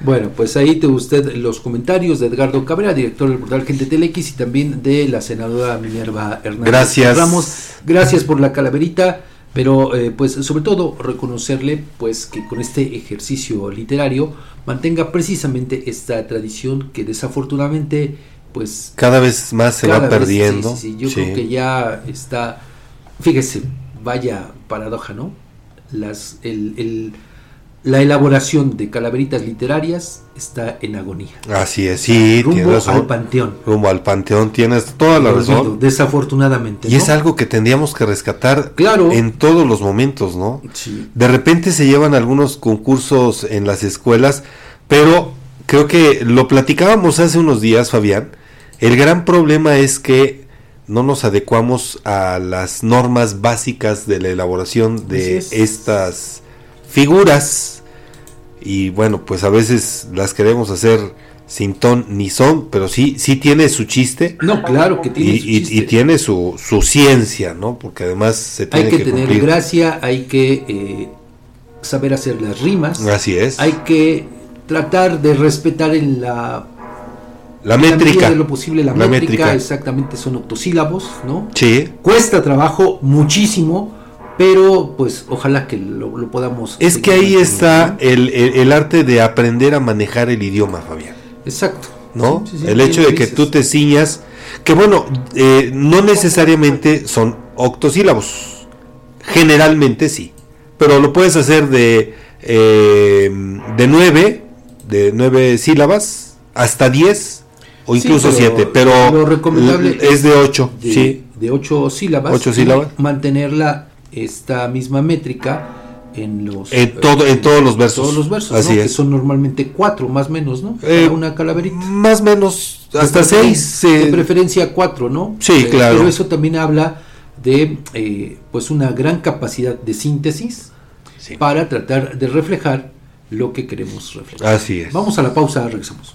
Bueno, pues ahí te usted los comentarios de Edgardo Cabrera, director del portal Gente Telex y también de la senadora Minerva Hernández. Gracias. Ramos, gracias por la calaverita. Pero eh, pues sobre todo reconocerle pues que con este ejercicio literario mantenga precisamente esta tradición que desafortunadamente pues cada vez más se va perdiendo. yo creo que ya está, fíjese, vaya paradoja, ¿no? Las, el la elaboración de calaveritas literarias está en agonía. Así es, sí, rumbo al panteón. Rumbo al panteón, tienes toda la razón. Desafortunadamente. Y es algo que tendríamos que rescatar en todos los momentos, ¿no? De repente se llevan algunos concursos en las escuelas, pero creo que lo platicábamos hace unos días, Fabián. El gran problema es que no nos adecuamos a las normas básicas de la elaboración de estas figuras y bueno, pues a veces las queremos hacer sin ton ni son, pero sí, sí tiene su chiste. No, claro que tiene y, su chiste. Y, tiene su, su, ciencia, ¿no? Porque además se tiene hay que, tener gracia, hay que eh, saber hacer las rimas. Así es. Hay que tratar de respetar en la la métrica de lo posible la, métrica, exactamente son octosílabos, ¿no? Sí. Cuesta trabajo muchísimo pero pues ojalá que lo, podamos... Es que ahí está el, arte de aprender a manejar el idioma, Fabián. Exacto. ¿No? el hecho de que tú te ciñas, que bueno, eh, no necesariamente son octosílabos, generalmente sí, pero lo puedes hacer de, eh, de nueve, de nueve sílabas, hasta diez o incluso siete, pero lo recomendable es de ocho, sí. De ocho sílabas. Ocho sílabas. Mantenerla esta misma métrica en los en, todo, en todos los versos. Todos los versos, Así que son normalmente cuatro, más o menos, ¿no? Eh, una calaverita. Más o menos, hasta seis. De preferencia cuatro, ¿no? Sí, eh, claro. Pero eso también habla de eh, pues una gran capacidad de síntesis para tratar de reflejar lo que queremos reflejar. Así es. Vamos a la pausa, regresamos.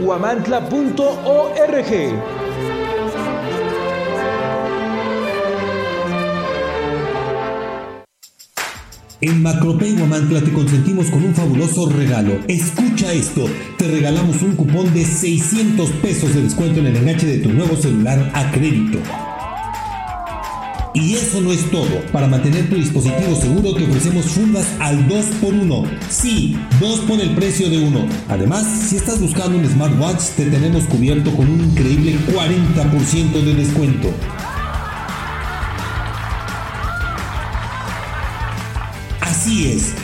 huamantla.org. En Macropay Huamantla te consentimos con un fabuloso regalo. Escucha esto, te regalamos un cupón de 600 pesos de descuento en el enganche de tu nuevo celular a crédito. Y eso no es todo. Para mantener tu dispositivo seguro te ofrecemos fundas al 2x1. Sí, 2 por el precio de uno. Además, si estás buscando un smartwatch, te tenemos cubierto con un increíble 40% de descuento. Así es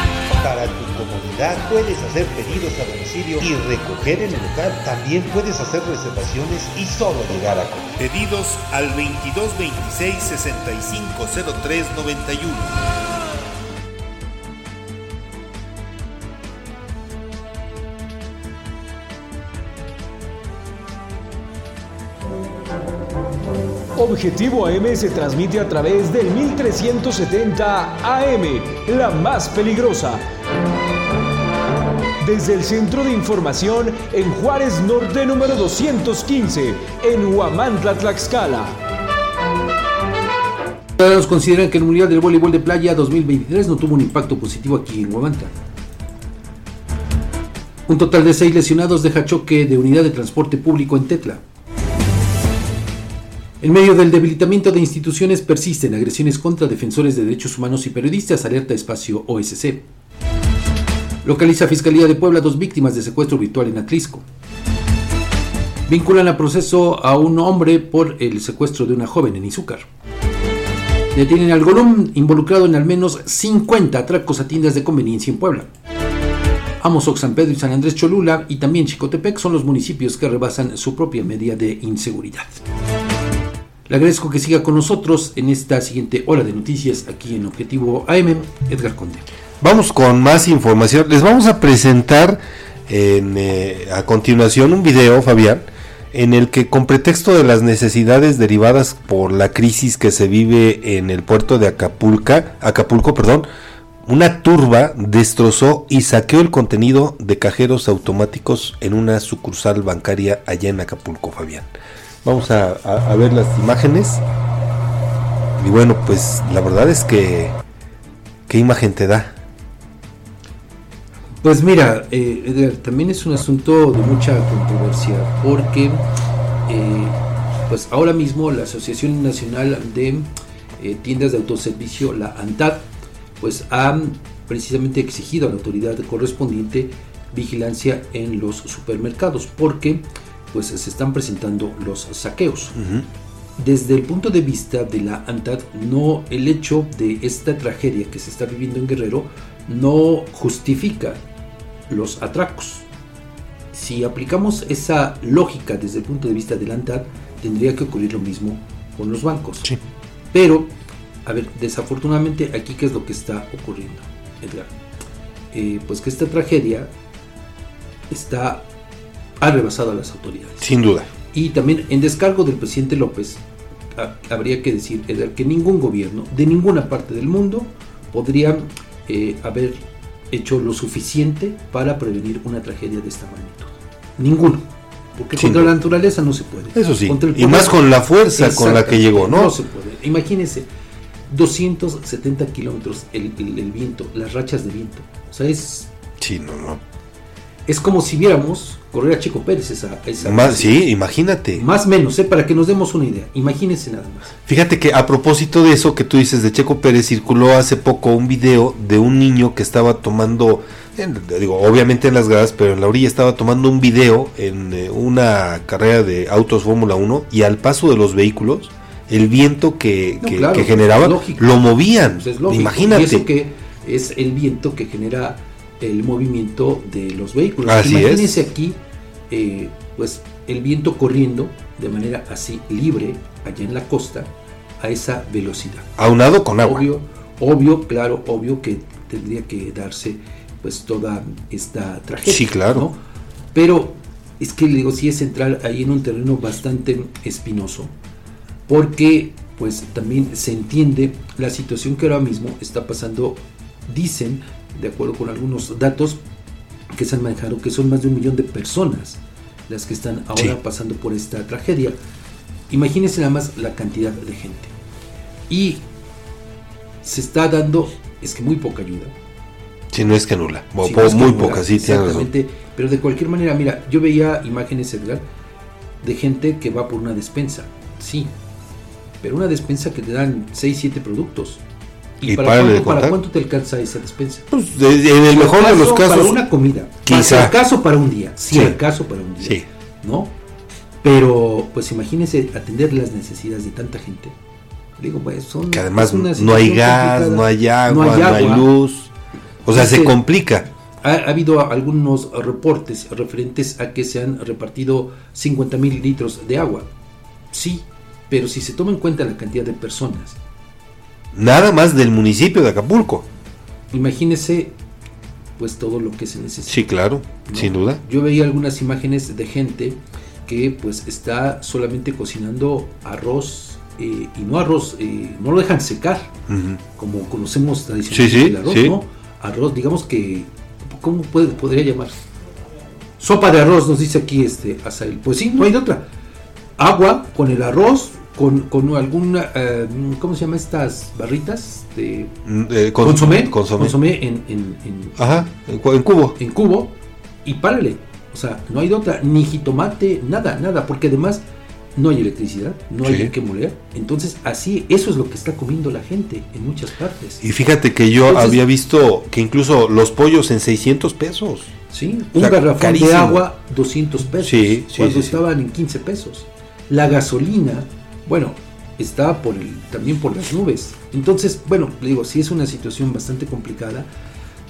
Para tu comodidad puedes hacer pedidos a domicilio y recoger en el local. También puedes hacer reservaciones y solo llegar a. Pedidos al 2226 650391. Objetivo AM se transmite a través del 1370 AM, la más peligrosa. desde el Centro de Información en Juárez Norte número 215, en Huamantla, Tlaxcala. Ciudadanos consideran que el Mundial del Voleibol de Playa 2023 no tuvo un impacto positivo aquí en Huamantla. Un total de seis lesionados deja choque de unidad de transporte público en Tetla. En medio del debilitamiento de instituciones persisten agresiones contra defensores de derechos humanos y periodistas, alerta espacio OSC. Localiza Fiscalía de Puebla dos víctimas de secuestro virtual en Atlisco. Vinculan a proceso a un hombre por el secuestro de una joven en Izúcar. Detienen al Golum involucrado en al menos 50 atracos a tiendas de conveniencia en Puebla. Amozoc, San Pedro y San Andrés Cholula y también Chicotepec son los municipios que rebasan su propia media de inseguridad. Le agradezco que siga con nosotros en esta siguiente hora de noticias aquí en Objetivo AM, Edgar Conde. Vamos con más información. Les vamos a presentar en, eh, a continuación un video, Fabián, en el que con pretexto de las necesidades derivadas por la crisis que se vive en el puerto de Acapulco, Acapulco, perdón, una turba destrozó y saqueó el contenido de cajeros automáticos en una sucursal bancaria allá en Acapulco, Fabián. Vamos a, ver las imágenes. Y bueno, pues la verdad es que... ¿Qué imagen te da? Pues mira, eh, también es un asunto de mucha controversia porque eh, pues ahora mismo la Asociación Nacional de eh, Tiendas de Autoservicio, la ANTAD, pues han precisamente exigido a la autoridad correspondiente vigilancia en los supermercados porque pues se están presentando los saqueos. Desde el punto de vista de la ANTAD, no el hecho de esta tragedia que se está viviendo en Guerrero no justifica los atracos. Si aplicamos esa lógica desde el punto de vista de la ANTAD, tendría que ocurrir lo mismo con los bancos. Pero a ver, desafortunadamente aquí qué es lo que está ocurriendo, Edgar. Eh, pues que esta tragedia está ha rebasado a las autoridades. Sin duda. Y también en descargo del presidente López, habría que decir, Edgar, que ningún gobierno de ninguna parte del mundo podría eh, haber hecho lo suficiente para prevenir una tragedia de esta magnitud. Ninguno. Porque contra la naturaleza no se puede. Eso sí. y más con la fuerza con la que llegó, ¿no? No se puede. Imagínense, 270 kilómetros el, viento, las rachas de viento. O sea, es. Sí, no, no. Es como si viéramos correr a Chico Pérez esa. esa más, sí, imagínate. Más o menos, ¿eh? para que nos demos una idea. Imagínense nada más. Fíjate que a propósito de eso que tú dices de Checo Pérez, circuló hace poco un video de un niño que estaba tomando. digo, obviamente en las gradas, pero en la orilla estaba tomando un video en eh, una carrera de autos Fórmula 1 y al paso de los vehículos el viento que, generaba lo movían. Pues Imagínate. Y eso que es el viento que genera el movimiento de los vehículos. Así Imagínense aquí, eh, pues el viento corriendo de manera así libre allá en la costa a esa velocidad. Aunado con agua. Obvio, obvio, claro, obvio que tendría que darse pues toda esta tragedia. Sí, claro. Pero es que le digo, si es entrar ahí en un terreno bastante espinoso porque pues también se entiende la situación que ahora mismo está pasando, dicen, de acuerdo con algunos datos que se han manejado, que son más de un millón de personas las que están ahora pasando por esta tragedia. Imagínense nada más la cantidad de gente. Y se está dando, es que muy poca ayuda. Si no es que nula, muy poca, sí, exactamente. Pero de cualquier manera, mira, yo veía imágenes, Edgar, de gente que va por una despensa. Sí, pero una despensa que te dan 6, 7 productos. ¿Y, para, cuánto, te alcanza esa despensa? Pues en el mejor de los casos. Para una comida. Quizá. Si acaso para un día. Si acaso para un día. Sí. ¿No? Pero, pues imagínese atender las necesidades de tanta gente. Digo, pues son. Que además no hay gas, no hay, agua, no hay luz. O sea, se complica. Ha, ha, habido algunos reportes referentes a que se han repartido 50 mil litros de agua. Sí, pero si se toma en cuenta la cantidad de personas. Nada más del municipio de Acapulco. Imagínese pues todo lo que se necesita. Sí, claro, sin duda. Yo veía algunas imágenes de gente que pues está solamente cocinando arroz eh, y no arroz, eh, no lo dejan secar, como conocemos tradicionalmente el arroz, ¿no? Arroz, digamos que ¿cómo puede, podría llamarse? Sopa de arroz, nos dice aquí este Azael. Pues sí, no hay de otra. Agua con el arroz, con, con alguna, eh, ¿cómo se llama estas barritas? De, Mm, eh, con- consomé, consomé. consomé en, en, en- Ajá, en, cu- en cubo. en cubo y párale. O sea, no hay de otra, ni jitomate, nada, nada, porque además no hay electricidad, no Sí. hay que moler. Entonces, así, eso es lo que está comiendo la gente en muchas partes. Y fíjate que yo Entonces- había visto que incluso los pollos en 600 pesos. Sí, O un sea, garrafón carísimo. de agua, 200 pesos. Sí, sí, cuando estaban en 15 pesos. La gasolina, bueno, está por el, también por las nubes. Entonces, bueno, le digo, sí es una situación bastante complicada.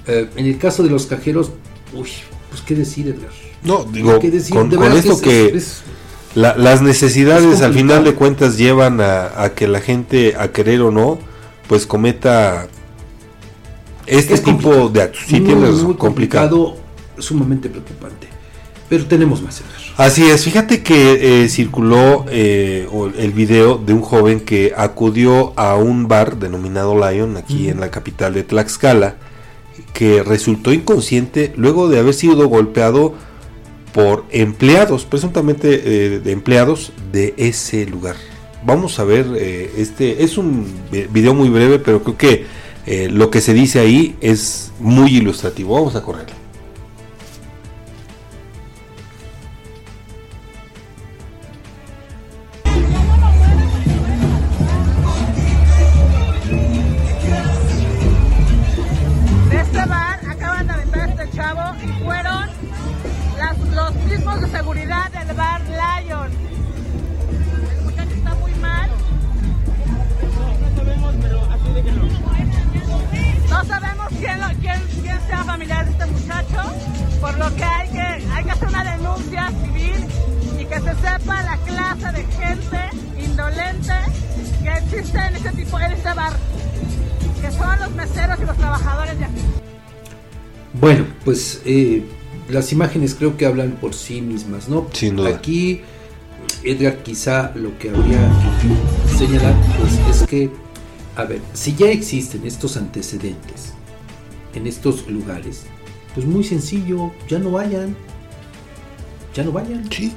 Eh, en el caso de los cajeros, uy, pues qué decir, Edgar. No, digo, ¿Qué decir? con, esto es- que es- es- la- las necesidades es al final de cuentas llevan a, a que la gente, a querer o no, pues cometa este Es tipo de actos. Sí, muy, tienes razón, muy complicado. complicado, sumamente preocupante. Pero tenemos más, Edgar. Así es, fíjate que eh, circuló eh, el video de un joven que acudió a un bar denominado Lion aquí en la capital de Tlaxcala, que resultó inconsciente luego de haber sido golpeado por empleados, presuntamente eh, de empleados de ese lugar. Vamos a ver, eh, este es un vi- video muy breve, pero creo que lo que se dice ahí es muy ilustrativo. Vamos a correrlo. Mismos de seguridad del bar Lion. El muchacho está muy mal. No sabemos quién, lo- quién, quién sea familiar de este muchacho, por lo que hay que, hay que hacer una denuncia civil y que se sepa la clase de gente indolente que existe en este tipo, en este bar, que son los meseros y los trabajadores de aquí. Bueno, pues eh, las imágenes creo que hablan por sí mismas, ¿no? Sin duda. Aquí, Edgar, quizá lo que habría que señalar pues, es que, a ver, si ya existen estos antecedentes en estos lugares, pues muy sencillo, ya no vayan. Ya no vayan. Sí,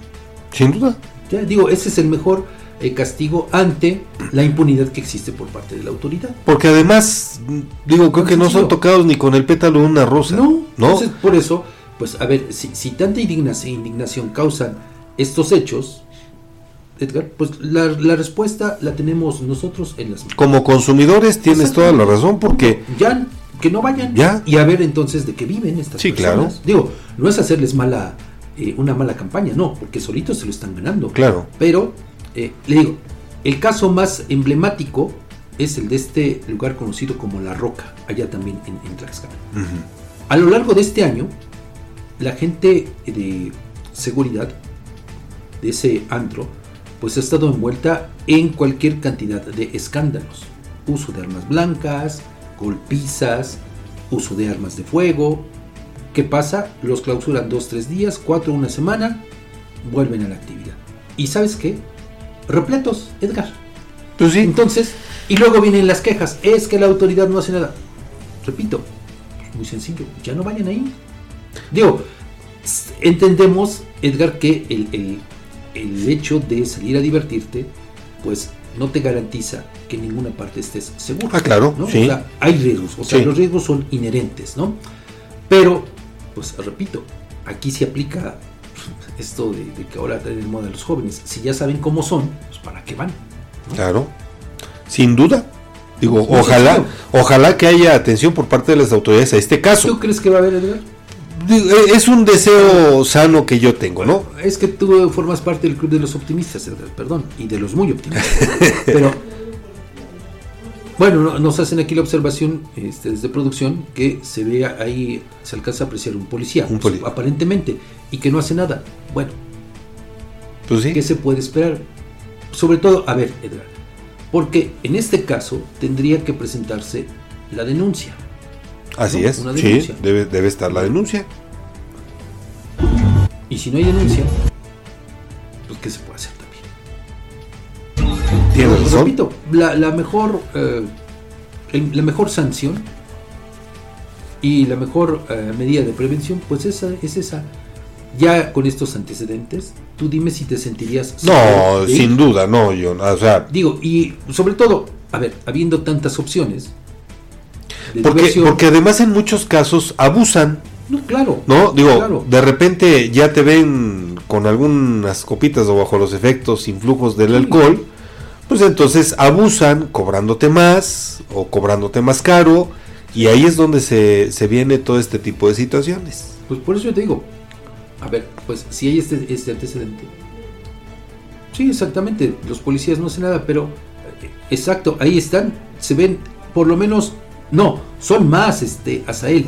sin duda. Ya digo, ese es el mejor eh, castigo ante la impunidad que existe por parte de la autoridad. Porque además, digo, creo que no son tocados ni con el pétalo de una rosa. No, ¿no? Entonces, por eso, pues a ver, si, si tanta indignación, indignación causan estos hechos, Edgar, pues la, la respuesta la tenemos nosotros en las manos. Como consumidores tienes toda la razón porque Ya, que no vayan. Ya. Y a ver entonces de qué viven estas Sí, personas. claro. Digo, no es hacerles mala, eh, una mala campaña, no, porque solitos se lo están ganando. Claro. Pero, eh, le digo, el caso más emblemático es el de este lugar conocido como La Roca, allá también en, en Tlaxcala. A lo largo de este año, la gente de seguridad de ese antro, pues ha estado envuelta en cualquier cantidad de escándalos. Uso de armas blancas, golpizas, uso de armas de fuego. ¿Qué pasa? Los clausuran dos, tres días, cuatro, una semana, vuelven a la actividad. ¿Y sabes qué? Repletos, Edgar. Pues sí. Entonces, y luego vienen las quejas. Es que la autoridad no hace nada. Repito, muy sencillo, ya no vayan ahí. Digo, entendemos, Edgar, que el, el- el hecho de salir a divertirte, pues no te garantiza que en ninguna parte estés seguro. Ah, claro, ¿no? sí. O sea, hay riesgos, o sea, Sí. los riesgos son inherentes, ¿no? Pero, pues repito, aquí se aplica esto de, de que ahora traen de los jóvenes. Si ya saben cómo son, pues para qué van. Claro. Sin duda. Digo, ojalá, ojalá que haya atención por parte de las autoridades a este caso. ¿Tú crees que va a haber, Edgar? Eh, Es un deseo sano que yo tengo, ¿no? Es que tú formas parte del club de los optimistas, Edgar, perdón, y de los muy optimistas. Pero, bueno, no- nos hacen aquí la observación este, desde producción que se ve ahí, se alcanza a apreciar un policía, Un poli- aparentemente, y que no hace nada. Bueno, Pues sí. ¿qué se puede esperar? Sobre todo, a ver, Edgar, porque en este caso tendría que presentarse la denuncia. Así ¿no? es. Una Sí, debe, debe estar la denuncia. Y si no hay denuncia, pues ¿qué se puede hacer también? Tienes Pero, razón. Repito, la, la mejor, eh, el- la mejor sanción Y la mejor eh, medida de prevención, pues esa, es esa. Ya con estos antecedentes, tú dime si te sentirías... No, sin duda, no, yo, o sea... Digo, y sobre todo, a ver, habiendo tantas opciones... Porque, porque además en muchos casos abusan. No, claro. ¿No? Digo, de repente ya te ven con algunas copitas o bajo los efectos, influjos del alcohol, pues entonces abusan cobrándote más o cobrándote más caro y ahí es donde se, se viene todo este tipo de situaciones. Pues por eso yo te digo, a ver, pues si hay este, este antecedente. Sí, exactamente, los policías no hacen nada, pero eh, exacto, ahí están, se ven por lo menos, no, son más, este, Asael,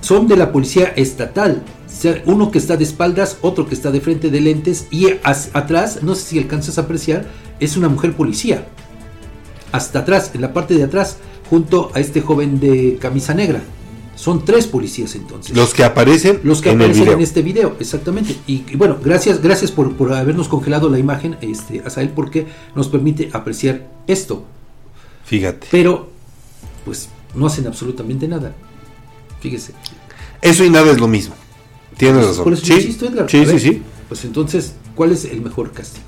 son de la policía estatal, uno que está de espaldas, otro que está de frente de lentes y atrás, no sé si alcanzas a apreciar, es una mujer policía. Hasta atrás, en la parte de atrás, junto a este joven de camisa negra. Son tres policías entonces. Los que aparecen, los que en, aparecen en este video, exactamente. Y, bueno, gracias, gracias por, por, habernos congelado la imagen, este, Asael, porque nos permite apreciar esto. Fíjate. Pero, pues, no hacen absolutamente nada. Fíjese. Eso y nada es lo mismo. Tienes razón. Por eso sí, insisto, Edgar. Sí, sí, sí. Pues entonces, ¿cuál es el mejor castigo?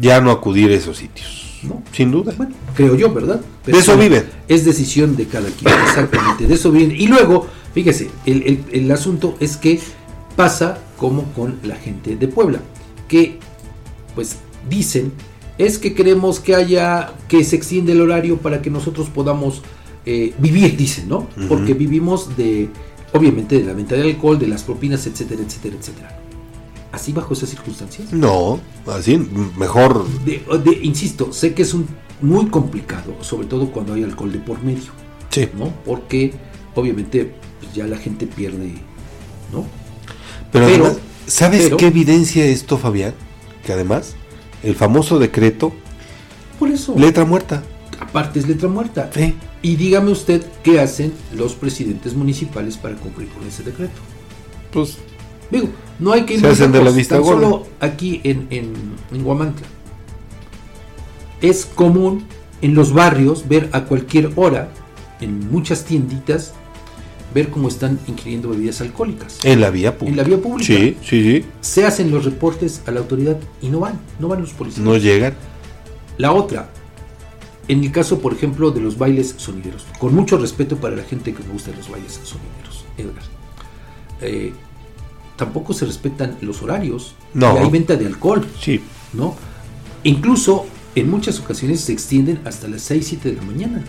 Ya no acudir a esos sitios. ¿No? Sin duda. Bueno, creo yo, ¿verdad? de eso viven. Es decisión de cada quien, exactamente. De eso viven. Y luego, fíjese, el, el, el asunto es que pasa como con la gente de Puebla, que pues dicen es que queremos que haya, que se extiende el horario para que nosotros podamos eh, vivir, dicen, ¿no? Porque vivimos de, obviamente, de la venta de alcohol, de las propinas, etcétera, etcétera, etcétera. ¿Así bajo esas circunstancias? No, así mejor. insisto, sé que es un, muy complicado, sobre todo cuando hay alcohol de por medio. Sí. ¿No? Porque obviamente pues, ya la gente pierde, ¿no? Pero, ¿sabes qué evidencia esto, Fabián? Que además, el famoso decreto. Por eso. Letra muerta. Aparte es letra muerta. Sí. Y dígame usted qué hacen los presidentes municipales para cumplir con ese decreto. Pues digo, no hay que ir se de la vista tan solo aquí en, en, en Huamantla. Es común en los barrios ver a cualquier hora, en muchas tienditas, ver cómo están ingiriendo bebidas alcohólicas. En la vía pública. En la vía pública. Sí, sí, sí. Se hacen los reportes a la autoridad y no van, no van los policías. No llegan. La otra, en el caso, por ejemplo, de los bailes sonideros, con mucho respeto para la gente que me gusta los bailes sonideros, Edgar, eh, tampoco se respetan los horarios. No. hay venta de alcohol. Sí. ¿No? Incluso en muchas ocasiones se extienden hasta las 6, 7 de la mañana.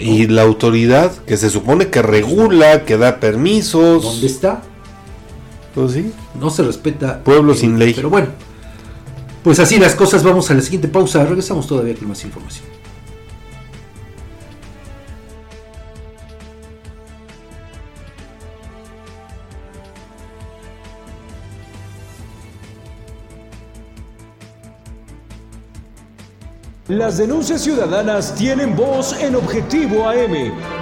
Y la autoridad que se supone que regula, que da permisos. ¿Dónde está? Pues sí. No se respeta. Pueblo sin ley. Pero bueno, pues así las cosas, vamos a la siguiente pausa, regresamos todavía con más información. Las denuncias ciudadanas tienen voz en Objetivo AM.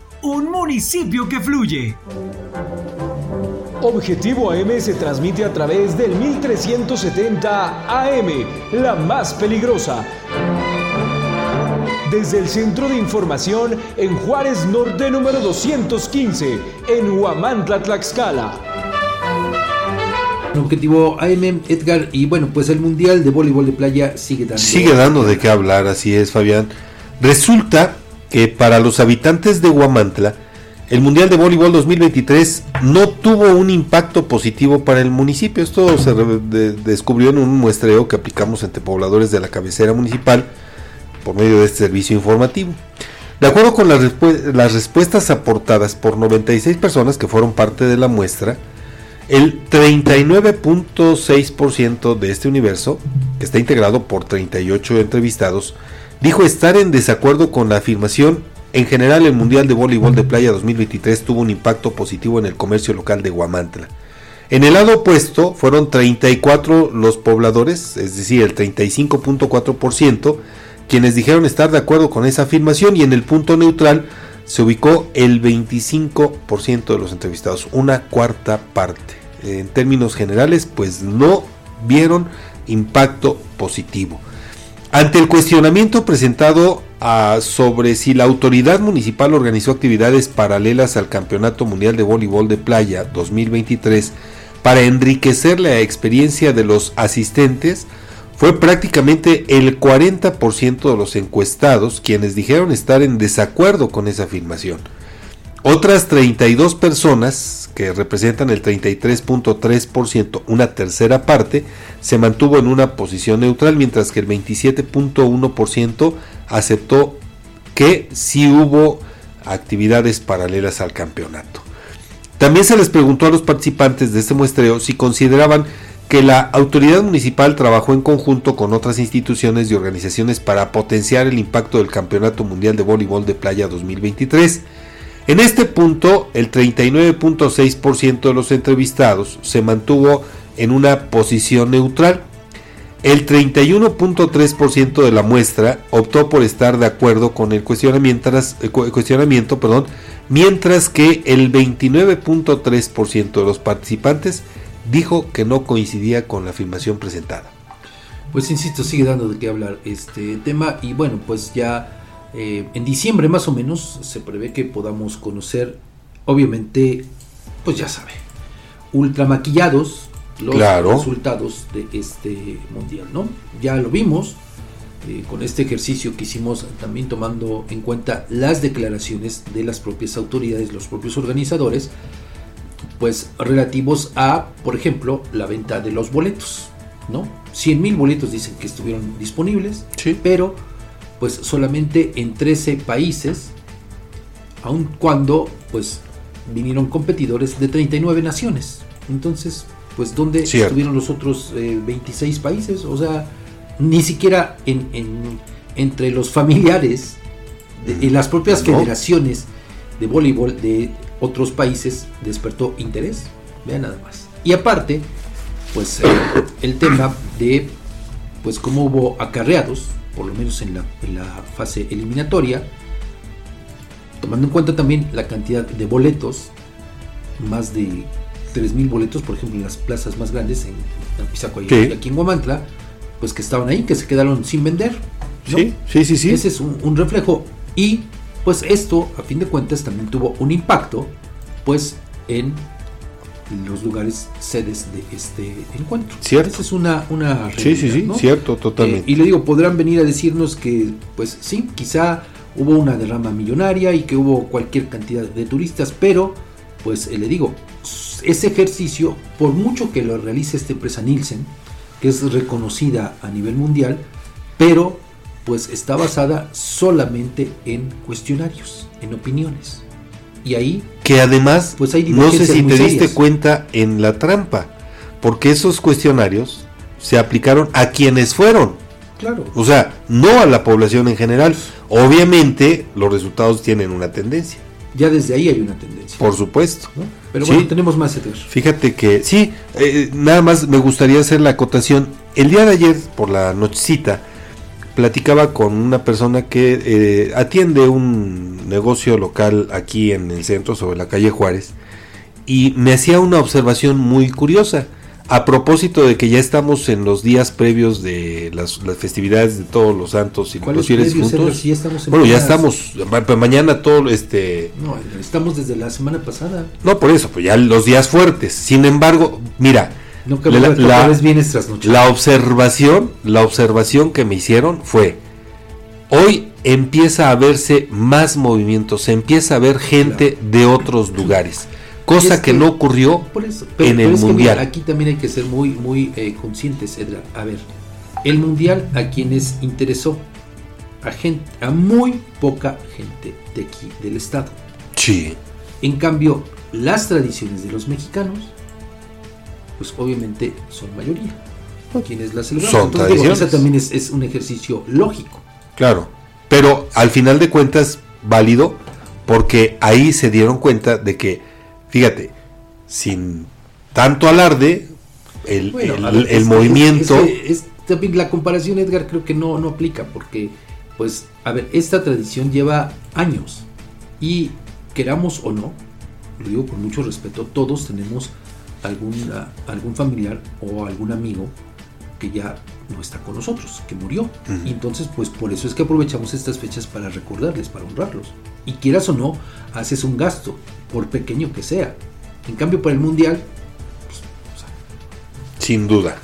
un municipio que fluye. Objetivo AM se transmite a través del 1370 AM, la más peligrosa. Desde el Centro de Información en Juárez Norte número 215, en Huamantla, Tlaxcala. Objetivo AM, Edgar, y bueno, pues el Mundial de Voleibol de Playa sigue dando... Sigue dando de qué hablar, así es, Fabián. Resulta que para los habitantes de Huamantla, el Mundial de Voleibol 2023 no tuvo un impacto positivo para el municipio. Esto se descubrió en un muestreo que aplicamos entre pobladores de la cabecera municipal por medio de este servicio informativo. De acuerdo con las, las respuestas aportadas por 96 personas que fueron parte de la muestra, el 39.6% de este universo, que está integrado por 38 entrevistados, dijo estar en desacuerdo con la afirmación en general, el Mundial de Voleibol de Playa 2023 tuvo un impacto positivo en el comercio local de Guamantla. En el lado opuesto, fueron 34 los pobladores, es decir, el 35.4%, quienes dijeron estar de acuerdo con esa afirmación y en el punto neutral se ubicó el 25% de los entrevistados, una cuarta parte. En términos generales, pues no vieron impacto positivo. Ante el cuestionamiento presentado sobre si la autoridad municipal organizó actividades paralelas al Campeonato Mundial de Voleibol de Playa 2023 para enriquecer la experiencia de los asistentes, fue prácticamente el 40% de los encuestados quienes dijeron estar en desacuerdo con esa afirmación. Otras 32 personas, que representan el 33.3%, una tercera parte, se mantuvo en una posición neutral, mientras que el 27.1% aceptó que sí hubo actividades paralelas al campeonato. También se les preguntó a los participantes de este muestreo si consideraban que la autoridad municipal trabajó en conjunto con otras instituciones y organizaciones para potenciar el impacto del Campeonato Mundial de Voleibol de Playa 2023 en este punto, el 39.6% de los entrevistados se mantuvo en una posición neutral. El 31.3% de la muestra optó por estar de acuerdo con el cuestionamiento, perdón, mientras que el 29.3% de los participantes dijo que no coincidía con la afirmación presentada. Pues insisto, sigue dando de qué hablar este tema y bueno, pues ya eh, en diciembre más o menos se prevé que podamos conocer, obviamente, pues ya sabe, ultramaquillados los resultados de este mundial, ¿no? Ya lo vimos eh, con este ejercicio que hicimos también tomando en cuenta las declaraciones de las propias autoridades, los propios organizadores, pues relativos a, por ejemplo, la venta de los boletos, ¿no? 100 mil boletos dicen que estuvieron disponibles, pero pues solamente en 13 países, aun cuando pues vinieron competidores de 39 naciones. Entonces, pues ¿dónde estuvieron los otros 26 eh, países? O sea, ni siquiera en, entre los familiares y las propias federaciones de voleibol de otros países despertó interés. Vean nada más. Y aparte, pues eh, el tema de pues cómo hubo acarreados por lo menos en la, fase eliminatoria, tomando en cuenta también la cantidad de boletos, más de 3.000 boletos, por ejemplo, en las plazas más grandes, en, Pizaco y aquí en Guamantla, pues que estaban ahí, que se quedaron sin vender. Sí, sí, sí, sí. Ese es un, reflejo. Y pues esto, a fin de cuentas, también tuvo un impacto, pues, en los lugares sedes de este encuentro. Cierto. Esa es una, una Sí, sí, sí, cierto, totalmente. Eh, y le digo, podrán venir a decirnos que, pues sí, quizá hubo una derrama millonaria y que hubo cualquier cantidad de turistas, pero, pues eh, le digo, ese ejercicio, por mucho que lo realice esta empresa Nielsen, que es reconocida a nivel mundial, pero pues está basada solamente en cuestionarios, en opiniones. Y ahí que además, pues no sé si te diste cuenta en la trampa, porque esos cuestionarios se aplicaron a quienes fueron. Claro. O sea, no a la población en general. Obviamente, los resultados tienen una tendencia. Ya desde ahí hay una tendencia. Por supuesto. Pero bueno, tenemos más Fíjate que, sí, eh, nada más me gustaría hacer la acotación. El día de ayer, por la nochecita, platicaba con una persona que eh, atiende un negocio local aquí en el centro, sobre la calle Juárez, y me hacía una observación muy curiosa. A propósito de que ya estamos en los días previos de las, festividades de todos los santos y los fieles juntos. bueno, ya estamos, mañana todo este... No, estamos desde la semana pasada. No, por eso, pues ya los días fuertes. Sin embargo, mira, la, la observación, la observación que me hicieron fue, hoy empieza a verse más movimiento, se empieza a ver gente de otros lugares, cosa que, no ocurrió en el mundial. aquí también hay que ser muy, muy eh, conscientes, Edgar. A ver, el mundial a quienes interesó, a gente, a muy poca gente de aquí del estado. Sí. En cambio, las tradiciones de los mexicanos pues obviamente son mayoría quienes la celebran. Son Entonces, también es, un ejercicio lógico. Claro, pero al final de cuentas válido porque ahí se dieron cuenta de que, fíjate, sin tanto alarde, el, movimiento... Es, también la comparación, Edgar, creo que no, no aplica porque, pues, a ver, esta tradición lleva años y queramos o no, lo digo con mucho respeto, todos tenemos algún familiar o algún amigo que ya no está con nosotros, que murió. Y entonces, pues por eso es que aprovechamos estas fechas para recordarles, para honrarlos. Y quieras o no, haces un gasto, por pequeño que sea. En cambio, para el Mundial, pues, sin duda.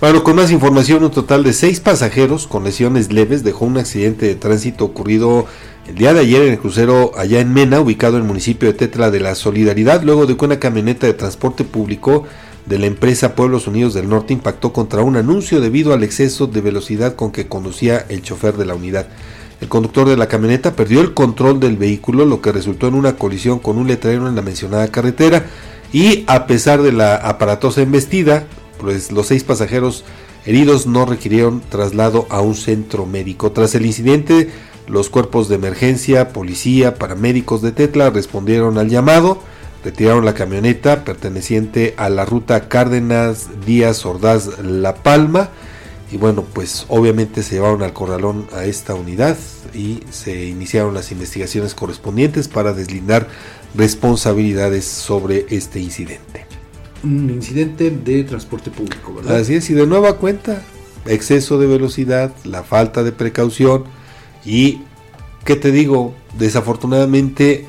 Bueno, con más información, un total de seis pasajeros con lesiones leves dejó un accidente de tránsito ocurrido el día de ayer en el crucero allá en Mena, ubicado en el municipio de Tetla de la Solidaridad, luego de que una camioneta de transporte público de la empresa Pueblos Unidos del Norte impactó contra un anuncio debido al exceso de velocidad con que conducía el chofer de la unidad. El conductor de la camioneta perdió el control del vehículo, lo que resultó en una colisión con un letrero en la mencionada carretera y a pesar de la aparatosa embestida, pues los seis pasajeros heridos no requirieron traslado a un centro médico. Tras el incidente, los cuerpos de emergencia, policía, paramédicos de Tetla respondieron al llamado, retiraron la camioneta perteneciente a la ruta Cárdenas Díaz Ordaz La Palma y bueno, pues obviamente se llevaron al corralón a esta unidad y se iniciaron las investigaciones correspondientes para deslindar responsabilidades sobre este incidente. Un incidente de transporte público, ¿verdad? Así es, y de nueva cuenta, exceso de velocidad, la falta de precaución, y, ¿qué te digo? Desafortunadamente,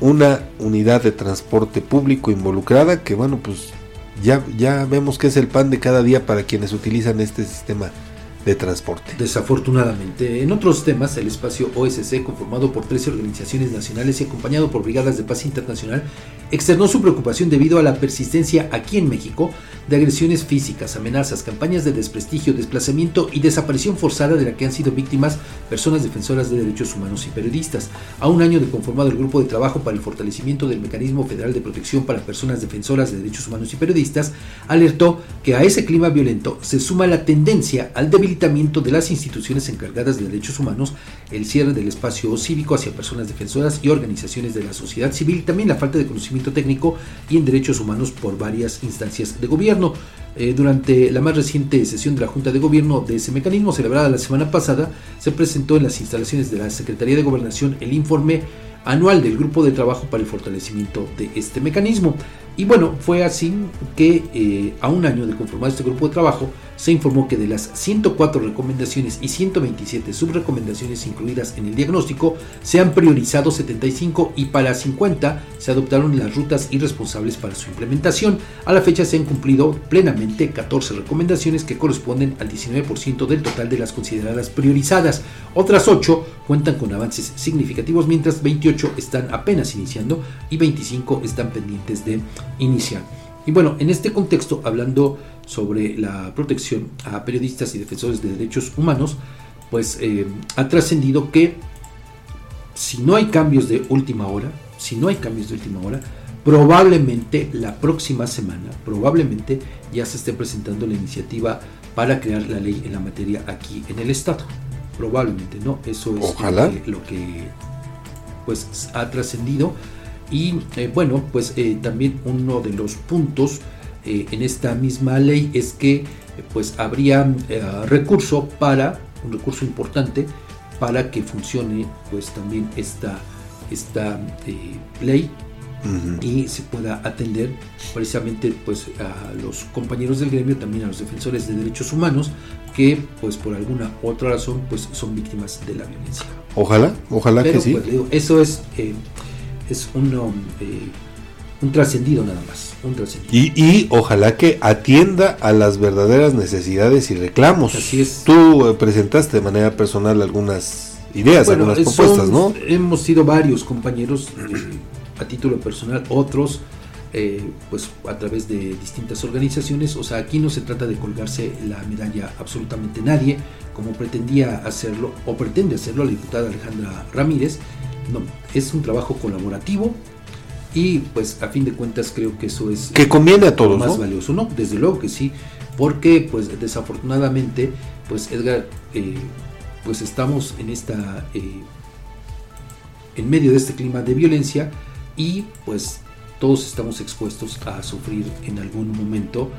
una unidad de transporte público involucrada que, bueno, pues ya, ya vemos que es el pan de cada día para quienes utilizan este sistema de transporte. Desafortunadamente. En otros temas, el espacio OSC, conformado por 13 organizaciones nacionales y acompañado por brigadas de paz internacional, externó su preocupación debido a la persistencia aquí en México de agresiones físicas, amenazas, campañas de desprestigio, desplazamiento y desaparición forzada de la que han sido víctimas personas defensoras de derechos humanos y periodistas. A un año de conformado el Grupo de Trabajo para el Fortalecimiento del Mecanismo Federal de Protección para Personas Defensoras de Derechos Humanos y Periodistas, alertó que a ese clima violento se suma la tendencia al debilitamiento de las instituciones encargadas de derechos humanos, el cierre del espacio cívico hacia personas defensoras y organizaciones de la sociedad civil, también la falta de conocimiento técnico y en derechos humanos por varias instancias de gobierno. Eh, durante la más reciente sesión de la Junta de Gobierno de ese mecanismo, celebrada la semana pasada, se presentó en las instalaciones de la Secretaría de Gobernación el informe anual del Grupo de Trabajo para el Fortalecimiento de este mecanismo. Y bueno, fue así que eh, a un año de conformar este grupo de trabajo, se informó que de las 104 recomendaciones y 127 subrecomendaciones incluidas en el diagnóstico, se han priorizado 75 y para 50 se adoptaron las rutas y responsables para su implementación. A la fecha se han cumplido plenamente 14 recomendaciones que corresponden al 19% del total de las consideradas priorizadas. Otras 8 cuentan con avances significativos, mientras 28 están apenas iniciando y 25 están pendientes de iniciar. Y bueno, en este contexto, hablando sobre la protección a periodistas y defensores de derechos humanos, pues eh, ha trascendido que si no hay cambios de última hora, si no hay cambios de última hora, probablemente la próxima semana, probablemente ya se esté presentando la iniciativa para crear la ley en la materia aquí en el Estado. Probablemente, ¿no? Eso es Lo, que, lo que pues ha trascendido. Y eh, bueno, pues eh, también uno de los puntos eh, en esta misma ley es que pues habría recurso para un recurso importante para que funcione pues también esta, esta eh, ley y se pueda atender precisamente pues a los compañeros del gremio, también a los defensores de derechos humanos que pues por alguna otra razón pues son víctimas de la violencia. Ojalá, ojalá que sí. Pues, eso es, eh, es un, eh, un trascendido nada más. Un y, y, ojalá que atienda a las verdaderas necesidades y reclamos. Así es. Tú eh, presentaste de manera personal algunas ideas, algunas propuestas, ¿no? Hemos sido varios compañeros a título personal, otros eh, pues a través de distintas organizaciones. O sea, aquí no se trata de colgarse la medalla absolutamente nadie, como pretendía hacerlo o pretende hacerlo la diputada Alejandra Ramírez. No, es un trabajo colaborativo y pues a fin de cuentas creo que eso es que conviene a todos, más valioso, ¿no? Desde luego que sí, porque pues desafortunadamente pues Edgar eh, pues estamos en esta eh, en medio de este clima de violencia y pues todos estamos expuestos a sufrir en algún momento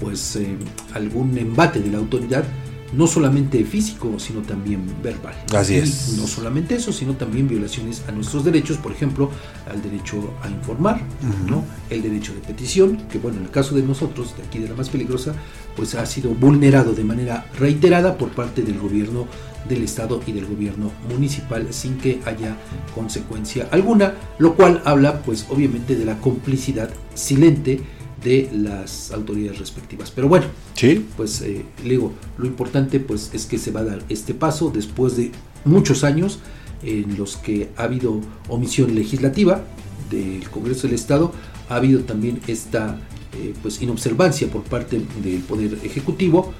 pues eh, algún embate de la autoridad no solamente físico, sino también verbal. Así es. No solamente eso, sino también violaciones a nuestros derechos, por ejemplo, al derecho a informar, ¿no? el derecho de petición, que bueno, en el caso de nosotros, de aquí de la más peligrosa, pues ha sido vulnerado de manera reiterada por parte del gobierno del Estado y del gobierno municipal sin que haya consecuencia alguna, lo cual habla pues obviamente de la complicidad silente de las autoridades respectivas. Pero bueno, ¿Sí? pues eh, le digo, lo importante pues es que se va a dar este paso después de muchos años en los que ha habido omisión legislativa del Congreso del Estado, ha habido también esta eh, pues inobservancia por parte del Poder Ejecutivo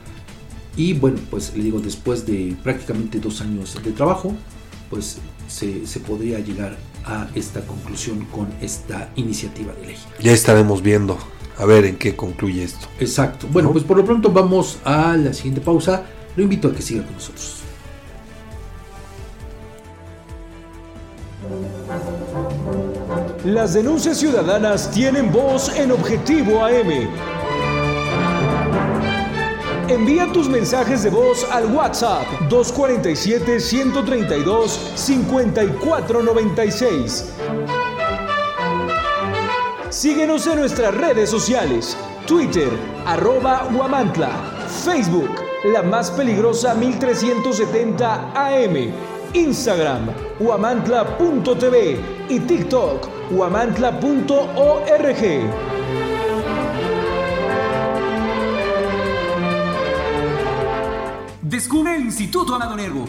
y bueno, pues le digo, después de prácticamente dos años de trabajo, pues se, se podría llegar a esta conclusión con esta iniciativa de ley. Ya estaremos viendo a ver en qué concluye esto. Exacto. Bueno, pues por lo pronto vamos a la siguiente pausa. Lo invito a que siga con nosotros. Las denuncias ciudadanas tienen voz en Objetivo AM. Envía tus mensajes de voz al WhatsApp 247-132-5496. Síguenos en nuestras redes sociales, Twitter, arroba Huamantla, Facebook, la más peligrosa 1370 AM, Instagram, huamantla.tv y TikTok, huamantla.org. Descubre el Instituto Amado Nervo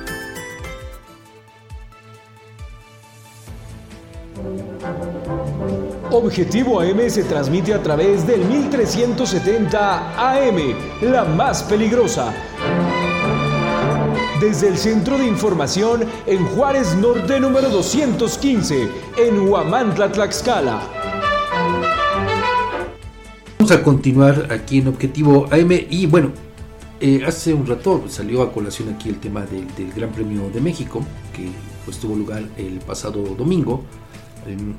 Objetivo AM se transmite a través del 1370 AM, la más peligrosa. Desde el Centro de Información en Juárez Norte número 215, en Huamantla, Tlaxcala. Vamos a continuar aquí en Objetivo AM y bueno, eh, hace un rato salió a colación aquí el tema del, Gran Premio de México, que pues tuvo lugar el pasado domingo. Em,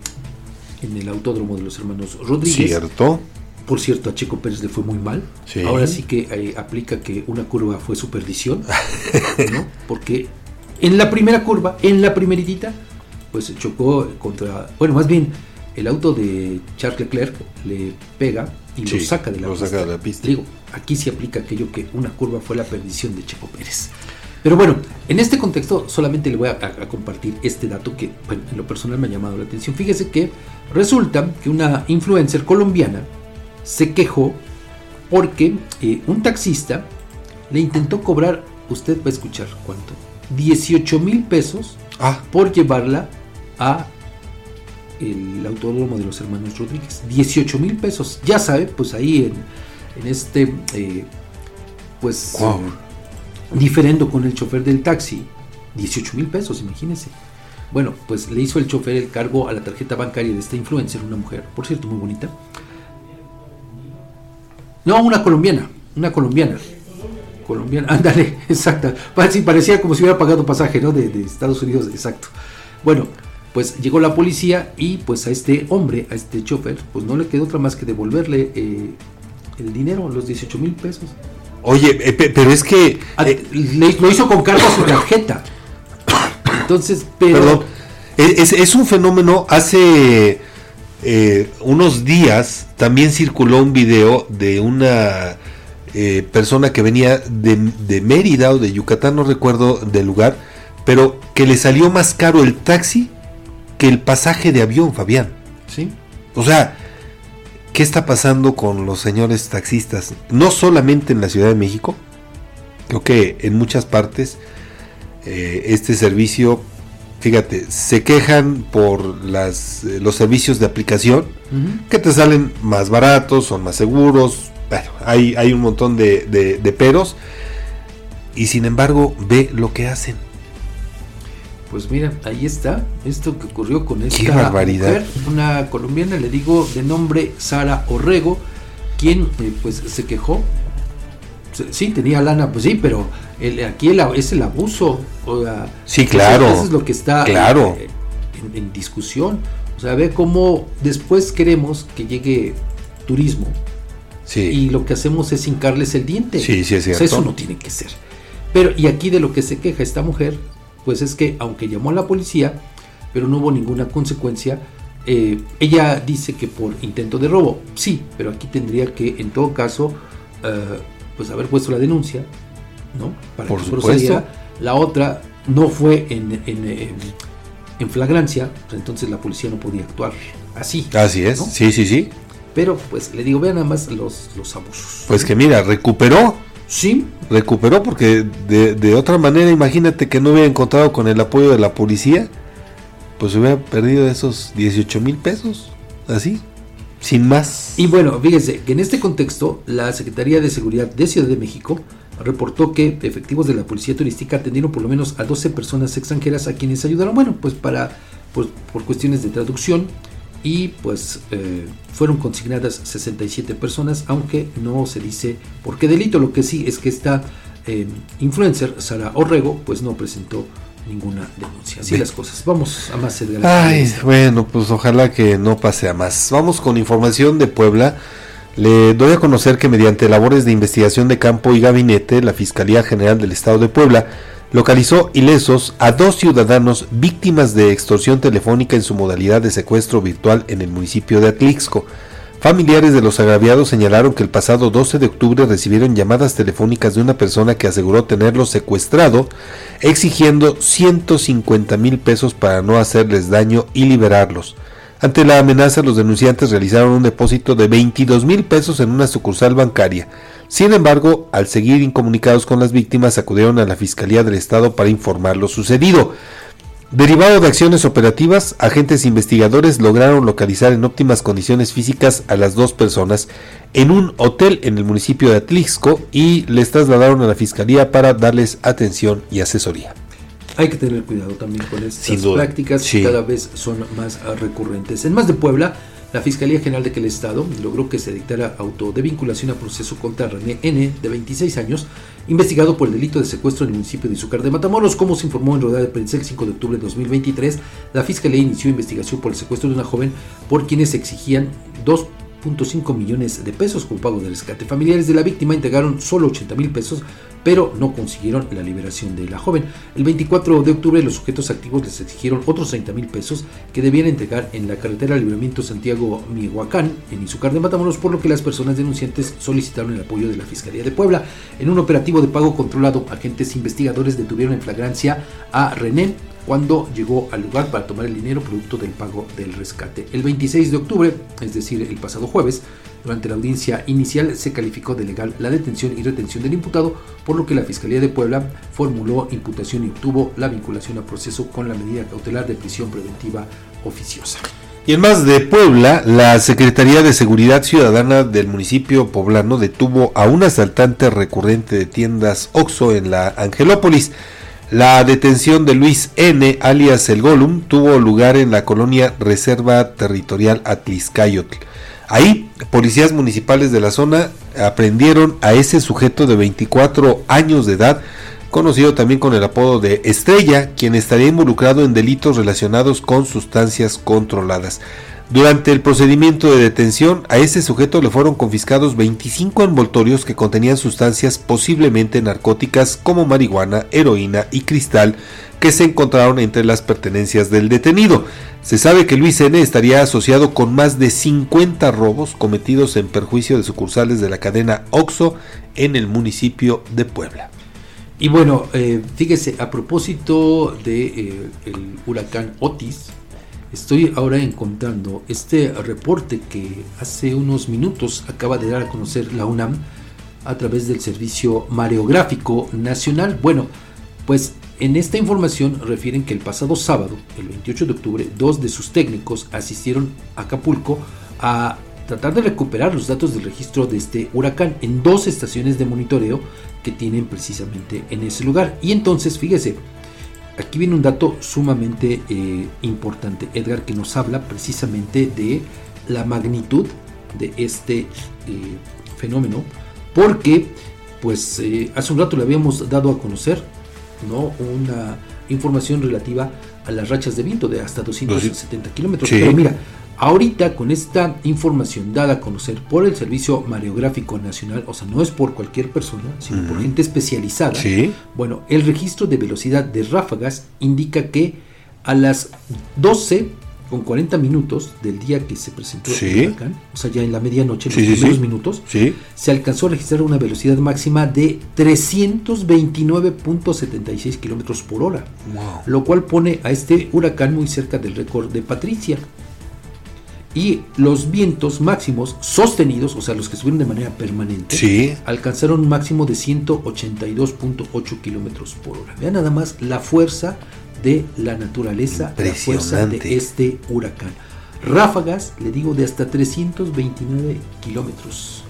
en el autódromo de los hermanos Rodríguez. Cierto. Por cierto, a Checo Pérez le fue muy mal. Ahora sí que eh, aplica que una curva fue su perdición, ¿no? Porque en la primera curva, en la primeritita, pues chocó contra, bueno, más bien el auto de Charles Leclerc le pega y lo saca de la lo Saca de la pista. Digo, aquí se aplica aquello que una curva fue la perdición de Checo Pérez. Pero bueno, en este contexto solamente le voy a, compartir este dato que en lo personal me ha llamado la atención. Fíjese que resulta que una influencer colombiana se quejó porque eh, un taxista le intentó cobrar, usted va a escuchar cuánto, 18 mil pesos ah. por llevarla a el autódromo de los hermanos Rodríguez. 18 mil pesos. Ya sabe, pues ahí en, este, eh, pues, diferendo con el chofer del taxi. 18 mil pesos, imagínense. Bueno, pues le hizo el chofer el cargo a la tarjeta bancaria de esta influencer, una mujer, por cierto, muy bonita. No, una colombiana, una colombiana. Colombiana, ándale, exacta. Parecía como si hubiera pagado pasaje, ¿no? De, Estados Unidos, exacto. Bueno, pues llegó la policía y pues a este hombre, a este chofer, pues no le quedó otra más que devolverle eh, el dinero, los 18 mil pesos. Oye, eh, pero es que... Ah, eh, lo hizo con cargo a su tarjeta. Entonces, pero... es, un fenómeno, hace unos días también circuló un video de una persona que venía de, de Mérida o de Yucatán, no recuerdo del lugar, pero que le salió más caro el taxi el pasaje de avión, Fabián. Sí. O sea, ¿qué está pasando con los señores taxistas? No solamente en la Ciudad de México, creo que en muchas partes eh, este servicio, fíjate, se quejan por las, eh, los servicios de aplicación que te salen más baratos, son más seguros, bueno, hay, hay un montón de, de peros y sin embargo ve lo que hacen pues mira, ahí está, esto que ocurrió con esta mujer, una colombiana, le digo de nombre Sara Orrego, quien eh, pues se quejó. Sí, tenía lana, pues sí, pero el, aquí es el abuso. sí, claro. Eso, es lo que está claro. Eh, en, discusión. O sea, ve cómo después queremos que llegue turismo. Sí. Y lo que hacemos es hincarles el diente. Sí, sí, es cierto. eso no tiene que ser. Pero, y aquí de lo que se queja esta mujer pues es que aunque llamó a la policía, pero no hubo ninguna consecuencia, eh, ella dice que por intento de robo, sí, pero aquí tendría que en todo caso eh, pues haber puesto la denuncia, ¿no? Para por que supuesto. La otra no fue en, en, flagrancia, pues entonces la policía no podía actuar así. Así es, sí, sí, sí. Pero pues le digo, vean nada más los, los abusos. Pues que mira, recuperó Sí. Recuperó porque de, otra manera, imagínate que no hubiera encontrado con el apoyo de la policía, pues hubiera perdido esos 18 mil pesos, así, sin más. Y bueno, fíjense que en este contexto, la Secretaría de Seguridad de Ciudad de México reportó que efectivos de la Policía Turística atendieron por lo menos a 12 personas extranjeras a quienes ayudaron, bueno, pues para, pues, por cuestiones de traducción y pues eh, fueron consignadas 67 personas, aunque no se dice por qué delito. Lo que sí es que esta eh, influencer, Sara Orrego, pues no presentó ninguna denuncia. Así las cosas. Vamos a más. Ay, bueno, pues ojalá que no pase a más. Vamos con información de Puebla. Le doy a conocer que mediante labores de investigación de campo y gabinete, la Fiscalía General del Estado de Puebla localizó ilesos a dos ciudadanos víctimas de extorsión telefónica en su modalidad de secuestro virtual en el municipio de Atlixco. Familiares de los agraviados señalaron que el pasado 12 de octubre recibieron llamadas telefónicas de una persona que aseguró tenerlos secuestrado, exigiendo 150 mil pesos para no hacerles daño y liberarlos. Ante la amenaza, los denunciantes realizaron un depósito de 22 mil pesos en una sucursal bancaria. Sin embargo, al seguir incomunicados con las víctimas, acudieron a la Fiscalía del Estado para informar lo sucedido. Derivado de acciones operativas, agentes investigadores lograron localizar en óptimas condiciones físicas a las dos personas en un hotel en el municipio de Atlixco y les trasladaron a la Fiscalía para darles atención y asesoría. Hay que tener cuidado también con estas prácticas que cada vez son más recurrentes. En más de Puebla, la Fiscalía General de aquel Estado logró que se dictara auto de vinculación a proceso contra René N., de 26 años, investigado por el delito de secuestro en el municipio de Izúcar de Matamoros. Como se informó en rueda de prensa el 5 de octubre de 2023, la Fiscalía inició investigación por el secuestro de una joven por quienes exigían dos 5 millones de pesos con pago de rescate. Familiares de la víctima entregaron solo 80 mil pesos, pero no consiguieron la liberación de la joven. El 24 de octubre los sujetos activos les exigieron otros 30 mil pesos que debían entregar en la carretera Libramiento Santiago-Mihuacán, en Izucar de Matamoros, por lo que las personas denunciantes solicitaron el apoyo de la Fiscalía de Puebla. En un operativo de pago controlado, agentes investigadores detuvieron en flagrancia a René, cuando llegó al lugar para tomar el dinero producto del pago del rescate. El 26 de octubre, es decir, el pasado jueves, durante la audiencia inicial se calificó de legal la detención y retención del imputado, por lo que la Fiscalía de Puebla formuló imputación y obtuvo la vinculación a proceso con la medida cautelar de prisión preventiva oficiosa. Y en más de Puebla, la Secretaría de Seguridad Ciudadana del municipio poblano detuvo a un asaltante recurrente de tiendas OXO en la Angelópolis. La detención de Luis N., alias El Golum, tuvo lugar en la colonia Reserva Territorial Atliscayotl. Ahí, policías municipales de la zona aprendieron a ese sujeto de 24 años de edad, conocido también con el apodo de Estrella, quien estaría involucrado en delitos relacionados con sustancias controladas. Durante el procedimiento de detención, a ese sujeto le fueron confiscados 25 envoltorios que contenían sustancias posiblemente narcóticas como marihuana, heroína y cristal que se encontraron entre las pertenencias del detenido. Se sabe que Luis N. estaría asociado con más de 50 robos cometidos en perjuicio de sucursales de la cadena OXO en el municipio de Puebla. Y bueno, eh, fíjese, a propósito de eh, huracán Otis, Estoy ahora encontrando este reporte que hace unos minutos acaba de dar a conocer la UNAM a través del Servicio Mareográfico Nacional. Bueno, pues en esta información refieren que el pasado sábado, el 28 de octubre, dos de sus técnicos asistieron a Acapulco a tratar de recuperar los datos del registro de este huracán en dos estaciones de monitoreo que tienen precisamente en ese lugar. Y entonces, fíjese, aquí viene un dato sumamente eh, importante, Edgar, que nos habla precisamente de la magnitud de este eh, fenómeno, porque pues eh, hace un rato le habíamos dado a conocer ¿no? una información relativa a las rachas de viento de hasta 270 kilómetros. Pero mira, Ahorita con esta información dada a conocer por el Servicio Mareográfico Nacional, o sea, no es por cualquier persona, sino por gente especializada, bueno, el registro de velocidad de ráfagas indica que a las 12 con 40 minutos del día que se presentó el huracán, o sea, ya en la medianoche, en los primeros minutos, se alcanzó a registrar una velocidad máxima de 329.76 kilómetros por hora, lo cual pone a este huracán muy cerca del récord de Patricia y los vientos máximos sostenidos, o sea, los que subieron de manera permanente, alcanzaron un máximo de 182.8 kilómetros por hora. Vean nada más la fuerza de la naturaleza, la fuerza de este huracán. Ráfagas, le digo, de hasta 329 kilómetros.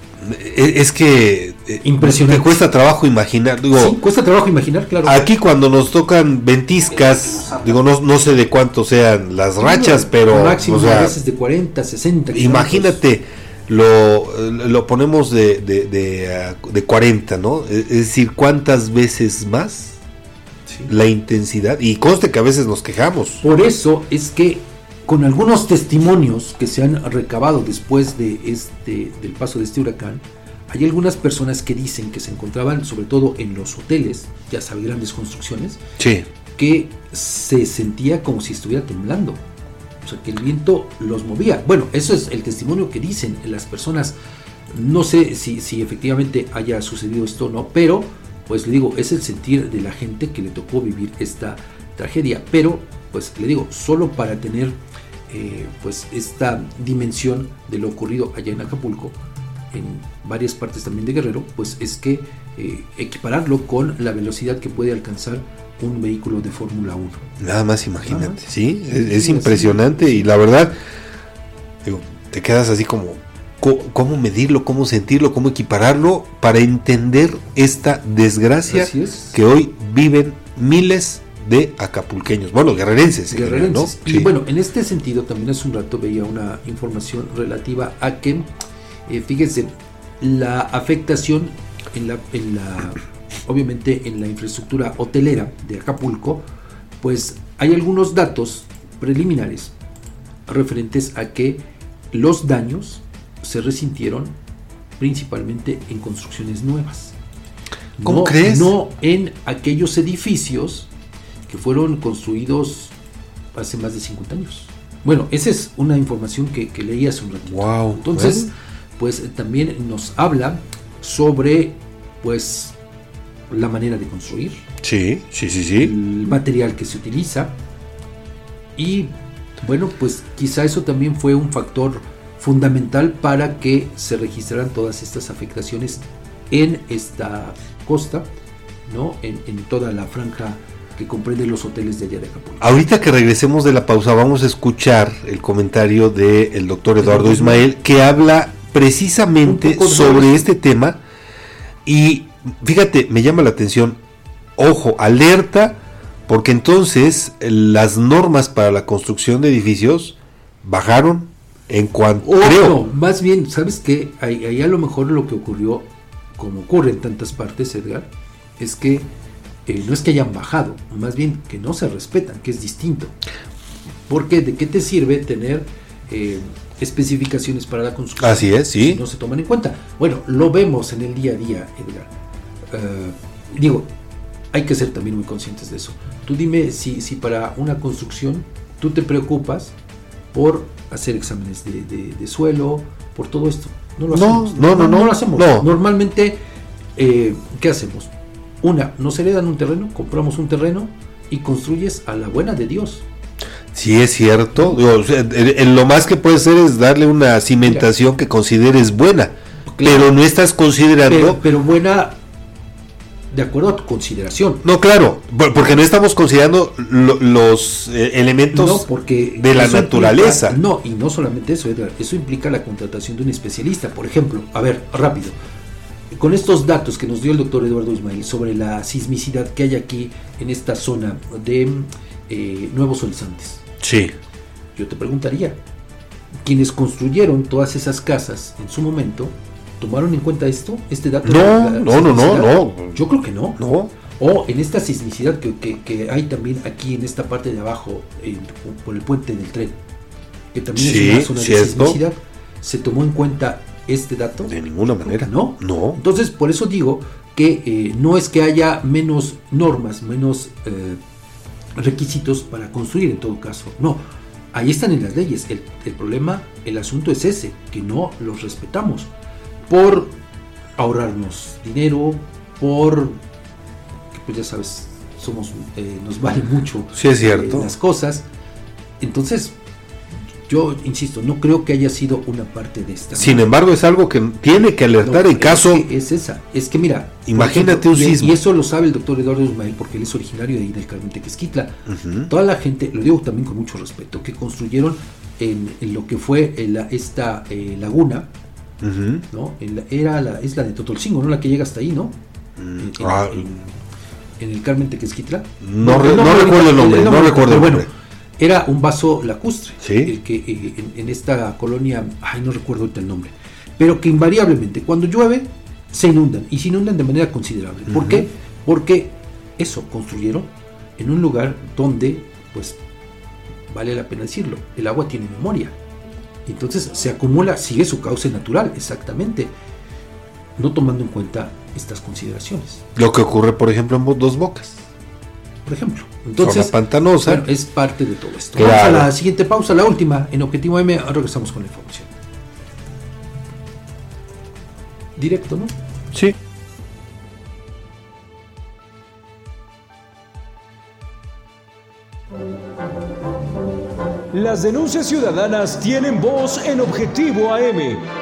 Es que eh, impresionante. Me cuesta trabajo imaginar. Digo, sí, cuesta trabajo imaginar, claro. Aquí cuando nos tocan ventiscas, digo, no, no sé de cuánto sean las rachas, pero. Máximo a veces de 40, 60. Imagínate, lo, lo ponemos de, de, de, de, 40, ¿no? Es decir, ¿cuántas veces más? La intensidad. Y conste que a veces nos quejamos. Por eso es que con algunos testimonios que se han recabado después de este, del paso de este huracán, hay algunas personas que dicen que se encontraban, sobre todo en los hoteles, ya sabe, grandes construcciones, que se sentía como si estuviera temblando. O sea, que el viento los movía. Bueno, eso es el testimonio que dicen las personas. No sé si, si efectivamente haya sucedido esto o no, pero pues le digo, es el sentir de la gente que le tocó vivir esta tragedia. Pero, pues le digo, solo para tener eh, pues esta dimensión de lo ocurrido allá en Acapulco, en varias partes también de Guerrero, pues es que eh, equipararlo con la velocidad que puede alcanzar un vehículo de Fórmula 1. Nada más imagínate, ¿sí? Es, impresionante y la verdad, digo, te quedas así como, ¿cómo medirlo, cómo sentirlo, cómo equipararlo para entender esta desgracia que hoy viven miles de acapulqueños, bueno, guerrerenses. guerrerenses. Y bueno, en este sentido también hace un rato veía una información relativa a que, eh, fíjense, la afectación en la, en la, obviamente en la infraestructura hotelera de Acapulco, pues hay algunos datos preliminares referentes a que los daños se resintieron principalmente en construcciones nuevas. ¿Cómo no, crees? No en aquellos edificios que fueron construidos hace más de 50 años. Bueno, esa es una información que, que leí hace un ratito. Wow. Entonces, pues también nos habla sobre pues la manera de construir. Sí, sí, sí, sí. El material que se utiliza. Y bueno, pues quizá eso también fue un factor fundamental para que se registraran todas estas afectaciones en esta costa, ¿no? En, en toda la franja que comprende los hoteles de allá de Acapulco. Ahorita que regresemos de la pausa vamos a escuchar el comentario del doctor Eduardo Ismael que habla precisamente sobre este tema y fíjate, me llama la atención, ojo, alerta, porque entonces las normas para la construcción de edificios bajaron en cuanto... Oh, creo. No, más bien, ¿sabes qué? Ahí, ahí, a lo mejor lo que ocurrió, como ocurre en tantas partes, Edgar, es que eh, no es que hayan bajado, más bien que no se respetan, que es distinto. Porque ¿de qué te sirve tener eh, especificaciones para la construcción? Así es, sí. Si no se toman en cuenta. Bueno, lo vemos en el día a día, Edgar. Uh, digo, hay que ser también muy conscientes de eso. Tú dime si, si para una construcción tú te preocupas por hacer exámenes de, de, de suelo, por todo esto. No lo no, hacemos. No, no, no, no, lo hacemos. Normalmente, eh, ¿qué hacemos? Una, nos heredan un terreno, compramos un terreno y construyes a la buena de Dios. Sí, es cierto. O sea, lo más que puedes hacer es darle una cimentación que consideres buena. Claro, pero no estás considerando. Pero, pero, buena de acuerdo a tu consideración. No, claro, porque no estamos considerando lo, los eh, elementos no, porque de la naturaleza. Implica, no, y no solamente eso, Edgar, eso implica la contratación de un especialista. Por ejemplo, a ver, rápido. Con estos datos que nos dio el doctor Eduardo Ismael sobre la sismicidad que hay aquí en esta zona de eh, Nuevos Horizontes. Sí. Yo te preguntaría, quienes construyeron todas esas casas en su momento, ¿tomaron en cuenta esto? ¿Este dato? No, la no, no, no, no. Yo creo que no. No. O en esta sismicidad que, que, que hay también aquí en esta parte de abajo, en, por el puente del tren, que también sí, es una zona ¿cierto? de sismicidad, ¿se tomó en cuenta este dato? De ninguna manera. No. No. Entonces, por eso digo que eh, no es que haya menos normas, menos eh, requisitos para construir en todo caso. No, ahí están en las leyes. El, el, problema, el asunto es ese, que no los respetamos. Por ahorrarnos dinero, por, pues ya sabes, somos, eh, nos vale mucho sí, es cierto. las cosas. Entonces, yo insisto, no creo que haya sido una parte de esta. Sin embargo, es algo que tiene que alertar no, en caso. Es, que es, esa. Es que mira. Imagínate ejemplo, un sismo. Y, eso lo sabe el doctor Eduardo Ismael porque él es originario de ahí del Carmen Tequesquitla. Uh -huh. Toda la gente, lo digo también con mucho respeto, que construyeron en, en lo que fue la, esta eh, laguna, uh -huh. ¿no? La, era la, es la de Totolcingo, ¿no? La que llega hasta ahí, ¿no? Mm, ah, en, el Carmen Tequesquitla. No, no, no recuerdo el nombre, no recuerdo el nombre. Bueno, era un vaso lacustre, ¿Sí? el que eh, en, en, esta colonia, ay, no recuerdo ahorita el nombre, pero que invariablemente cuando llueve se inundan y se inundan de manera considerable. ¿Por uh -huh. qué? Porque eso construyeron en un lugar donde, pues, vale la pena decirlo, el agua tiene memoria. Entonces se acumula, sigue su cauce natural, exactamente, no tomando en cuenta estas consideraciones. Lo que ocurre, por ejemplo, en Dos Bocas por ejemplo. Entonces, Zona pantanosa. Bueno, es parte de todo esto. Claro. Vamos a la siguiente pausa, la última, en Objetivo M, regresamos con la información. Directo, ¿no? Sí. Las denuncias ciudadanas tienen voz en Objetivo AM.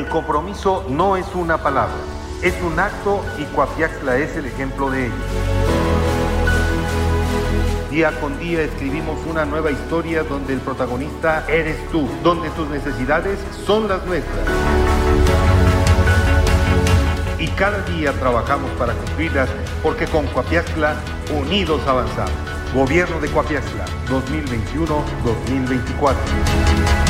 El compromiso no es una palabra, es un acto y Coapiaxla es el ejemplo de ello. Día con día escribimos una nueva historia donde el protagonista eres tú, donde tus necesidades son las nuestras. Y cada día trabajamos para cumplirlas porque con Coapiaxla unidos avanzamos. Gobierno de Coapiaxla 2021-2024.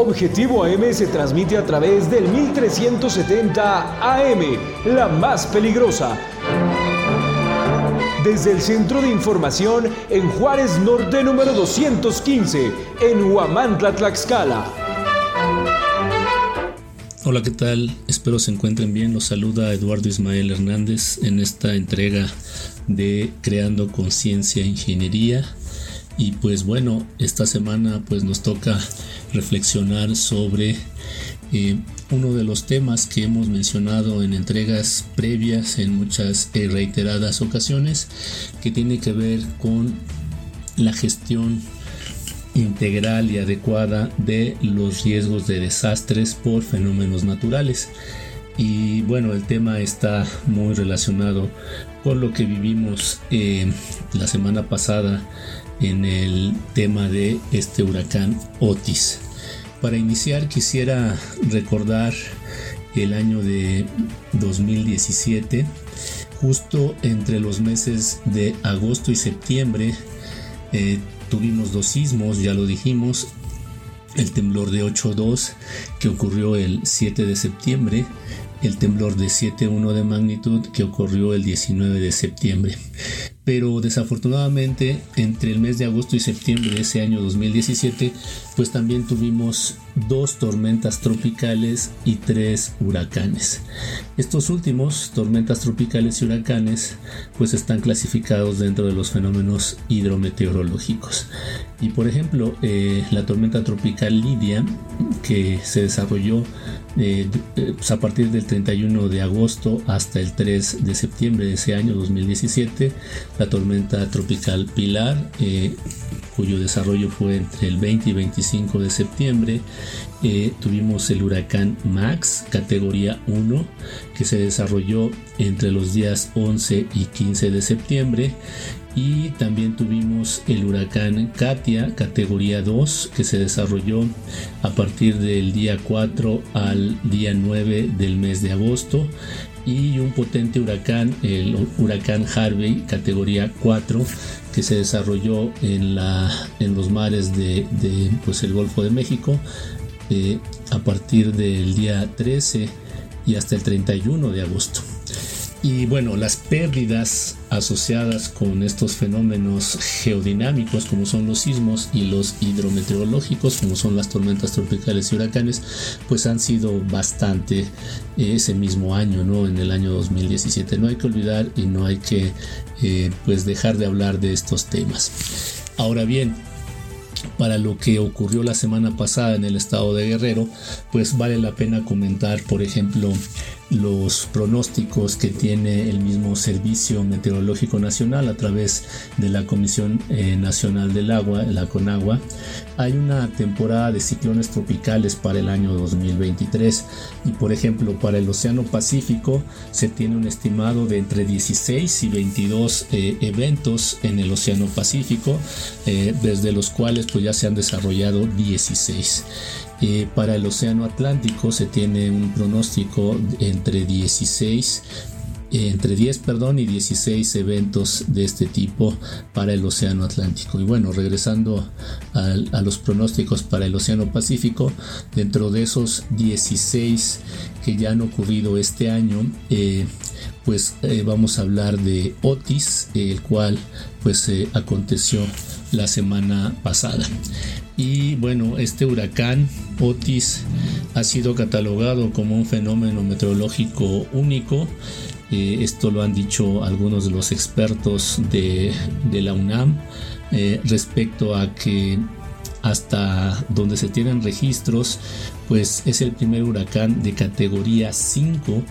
Objetivo AM se transmite a través del 1370 AM, la más peligrosa. Desde el Centro de Información en Juárez Norte número 215, en Huamantla, Tlaxcala. Hola, ¿qué tal? Espero se encuentren bien. Los saluda Eduardo Ismael Hernández en esta entrega de Creando Conciencia Ingeniería. Y pues bueno, esta semana pues nos toca reflexionar sobre eh, uno de los temas que hemos mencionado en entregas previas en muchas eh, reiteradas ocasiones que tiene que ver con la gestión integral y adecuada de los riesgos de desastres por fenómenos naturales. Y bueno, el tema está muy relacionado con lo que vivimos eh, la semana pasada en el tema de este huracán Otis. Para iniciar quisiera recordar el año de 2017, justo entre los meses de agosto y septiembre eh, tuvimos dos sismos, ya lo dijimos, el temblor de 8.2 que ocurrió el 7 de septiembre, el temblor de 7.1 de magnitud que ocurrió el 19 de septiembre pero desafortunadamente entre el mes de agosto y septiembre de ese año 2017 pues también tuvimos dos tormentas tropicales y tres huracanes. Estos últimos, tormentas tropicales y huracanes, pues están clasificados dentro de los fenómenos hidrometeorológicos. Y por ejemplo, eh, la tormenta tropical Lidia, que se desarrolló eh, eh, pues a partir del 31 de agosto hasta el 3 de septiembre de ese año 2017, la tormenta tropical Pilar, cuyo desarrollo fue entre el 20 y 25 de septiembre, eh, tuvimos el huracán Max, categoría 1, que se desarrolló entre los días 11 y 15 de septiembre. Y también tuvimos el huracán Katia, categoría 2, que se desarrolló a partir del día 4 al día 9 del mes de agosto. Y un potente huracán, el huracán Harvey, categoría 4, que se desarrolló en, la, en los mares de, pues, Golfo de México eh, a partir del día 13 y hasta el 31 de agosto. Y bueno, las pérdidas asociadas con estos fenómenos geodinámicos como son los sismos y los hidrometeorológicos como son las tormentas tropicales y huracanes, pues han sido bastante ese mismo año, ¿no? En el año 2017. No hay que olvidar y no hay que eh, pues dejar de hablar de estos temas. Ahora bien, para lo que ocurrió la semana pasada en el estado de Guerrero, pues vale la pena comentar, por ejemplo, los pronósticos que tiene el mismo Servicio Meteorológico Nacional a través de la Comisión eh, Nacional del Agua, la CONAGUA. Hay una temporada de ciclones tropicales para el año 2023 y por ejemplo para el Océano Pacífico se tiene un estimado de entre 16 y 22 eh, eventos en el Océano Pacífico, eh, desde los cuales pues ya se han desarrollado 16. Eh, para el Océano Atlántico se tiene un pronóstico entre 16 eh, entre 10 perdón, y 16 eventos de este tipo para el Océano Atlántico. Y bueno, regresando a, los pronósticos para el Océano Pacífico, dentro de esos 16 que ya han ocurrido este año, eh, pues vamos a hablar de Otis, el cual pues aconteció la semana pasada. Y bueno, este huracán Otis ha sido catalogado como un fenómeno meteorológico único. Eh, esto lo han dicho algunos de los expertos de, la UNAM eh, respecto a que hasta donde se tienen registros, pues es el primer huracán de categoría 5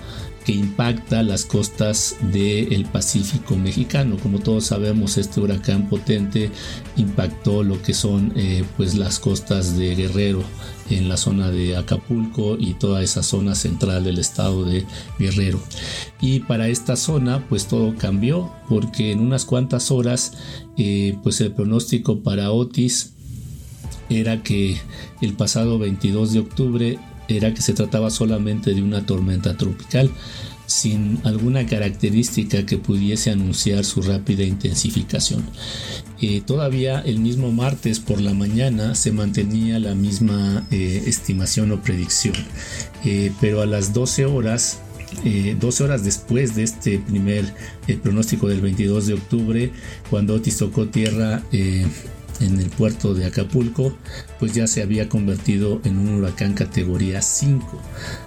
que impacta las costas del Pacífico mexicano. Como todos sabemos, este huracán potente impactó lo que son eh, pues las costas de Guerrero en la zona de Acapulco y toda esa zona central del estado de Guerrero. Y para esta zona pues todo cambió porque en unas cuantas horas eh, pues el pronóstico para Otis era que el pasado 22 de octubre era que se trataba solamente de una tormenta tropical, sin alguna característica que pudiese anunciar su rápida intensificación. Eh, todavía el mismo martes por la mañana se mantenía la misma eh, estimación o predicción, eh, pero a las 12 horas 12 horas después de este primer pronóstico del 22 de octubre, cuando Otis tocó tierra en el puerto de Acapulco, pues ya se había convertido en un huracán categoría 5,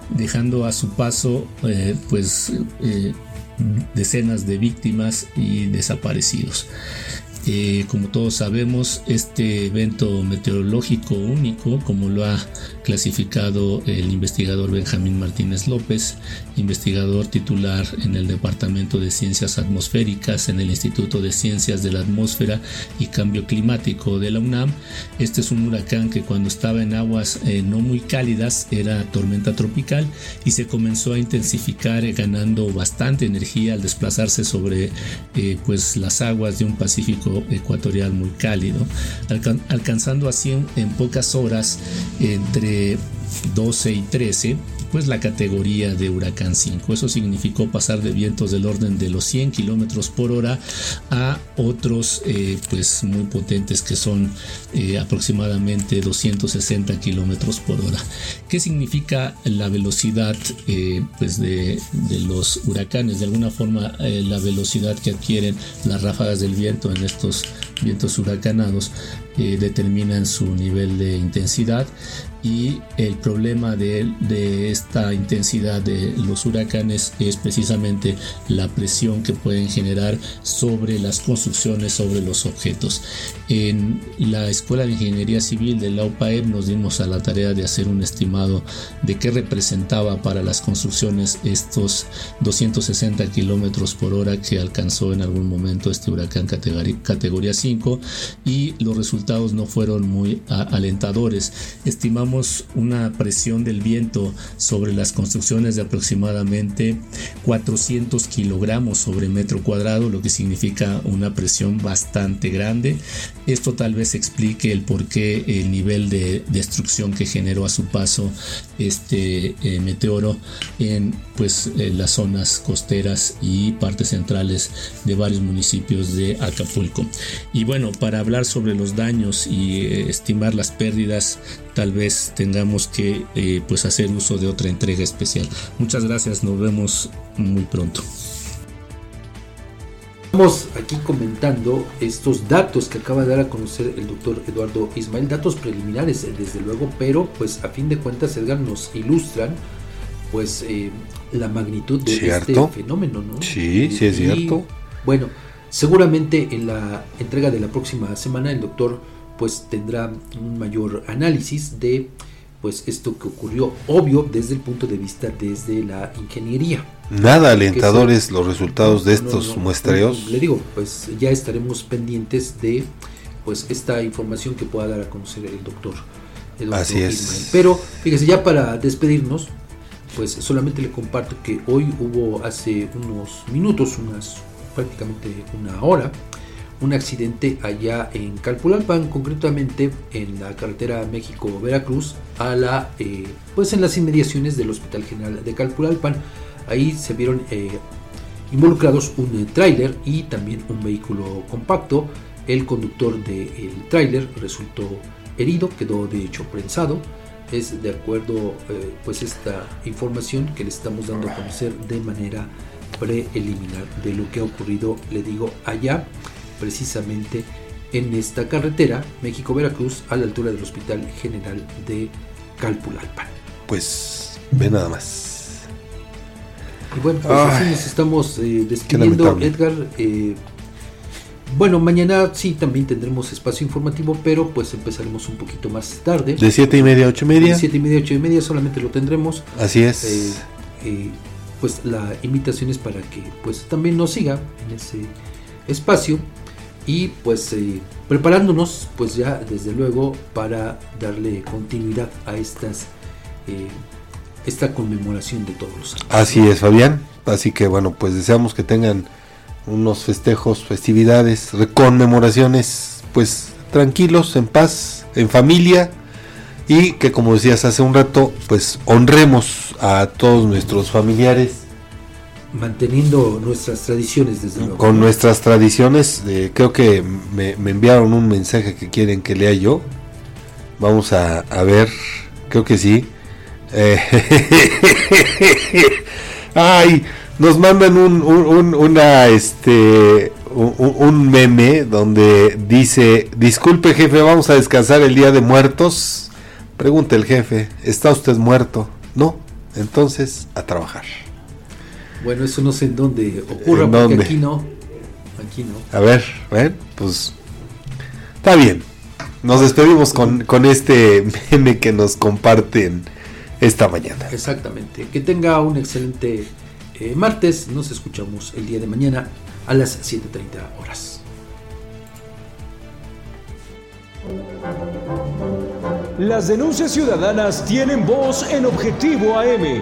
dejando a su paso eh, pues eh, decenas de víctimas y desaparecidos. Eh, como todos sabemos, este evento meteorológico único, como lo ha clasificado el investigador Benjamín Martínez López, investigador titular en el Departamento de Ciencias Atmosféricas en el Instituto de Ciencias de la Atmósfera y Cambio Climático de la UNAM. Este es un huracán que cuando estaba en aguas eh, no muy cálidas era tormenta tropical y se comenzó a intensificar eh, ganando bastante energía al desplazarse sobre pues las aguas de un Pacífico ecuatorial muy cálido, alcanzando así en pocas horas entre 12 y 13 pues la categoría de huracán 5. Eso significó pasar de vientos del orden de los 100 kilómetros por hora a otros eh, pues muy potentes que son eh, aproximadamente 260 kilómetros por hora. ¿Qué significa la velocidad eh, pues de, de, los huracanes? De alguna forma la velocidad que adquieren las ráfagas del viento en estos vientos huracanados determinan su nivel de intensidad y el problema de, de, esta intensidad de los huracanes es precisamente la presión que pueden generar sobre las construcciones, sobre los objetos. En la Escuela de Ingeniería Civil de la UPAEP nos dimos a la tarea de hacer un estimado de qué representaba para las construcciones estos 260 kilómetros por hora que alcanzó en algún momento este huracán categoría 5 y los resultados no fueron muy alentadores. Estimamos una presión del viento sobre las construcciones de aproximadamente 400 kilogramos sobre metro cuadrado, lo que significa una presión bastante grande. Esto tal vez explique el por qué el nivel de destrucción que generó a su paso este eh, meteoro en pues eh, las zonas costeras y partes centrales de varios municipios de Acapulco. Y bueno, para hablar sobre los daños y eh, estimar las pérdidas tal vez tengamos que eh, pues hacer uso de otra entrega especial. Muchas gracias, nos vemos muy pronto. Estamos aquí comentando estos datos que acaba de dar a conocer el doctor Eduardo Ismael, datos preliminares eh, desde luego, pero pues a fin de cuentas Edgar nos ilustran pues eh, la magnitud de este fenómeno, ¿no? Sí, sí es cierto. Bueno, seguramente en la entrega de la próxima semana el doctor pues tendrá un mayor análisis de pues esto que ocurrió, obvio desde el punto de vista desde la ingeniería. Nada alentadores los resultados de estos muestreos. le digo, pues ya estaremos pendientes de pues esta información que pueda dar a conocer el doctor. Así es. Pero fíjese, ya para despedirnos, pues solamente le comparto que hoy hubo hace unos minutos, unas prácticamente una hora, un accidente allá en Calpulalpan, concretamente en la carretera México-Veracruz, a la, eh, pues en las inmediaciones del Hospital General de Calpulalpan. Ahí se vieron eh, involucrados un tráiler y también un vehículo compacto. El conductor del tráiler resultó herido, quedó de hecho prensado. Es de acuerdo eh, pues esta información que le estamos dando a conocer de manera preliminar de lo que ha ocurrido, le digo, allá precisamente en esta carretera México-Veracruz a la altura del Hospital General de Calpulalpan. Pues ve nada más. Y bueno, pues así nos estamos eh, despidiendo, Edgar. Eh, bueno, mañana sí también tendremos espacio informativo, pero pues empezaremos un poquito más tarde. De 7 y media a 8 y media. De 7 y media a 8 y media solamente lo tendremos. Así es. Eh, pues la invitación es para que pues también nos siga en ese espacio y pues eh, preparándonos pues ya desde luego para darle continuidad a estas eh, esta conmemoración de todos los años. Así es Fabián, así que bueno pues deseamos que tengan unos festejos, festividades, conmemoraciones pues tranquilos, en paz, en familia y que como decías hace un rato pues honremos a todos nuestros familiares manteniendo nuestras tradiciones desde luego. Con nuestras tradiciones, eh, creo que me, enviaron un mensaje que quieren que lea yo. Vamos a, ver, creo que sí. Eh, ay, nos mandan un, un, una, este, un, meme donde dice, disculpe jefe, vamos a descansar el día de muertos. Pregunta el jefe, ¿está usted muerto? No, entonces a trabajar. Bueno, eso no sé en dónde ocurra, porque aquí no. Aquí no. A ver, ver, pues. Está bien. Nos despedimos con, con este meme que nos comparten esta mañana. Exactamente. Que tenga un excelente eh, martes. Nos escuchamos el día de mañana a las 7.30 horas. Las denuncias ciudadanas tienen voz en Objetivo AM.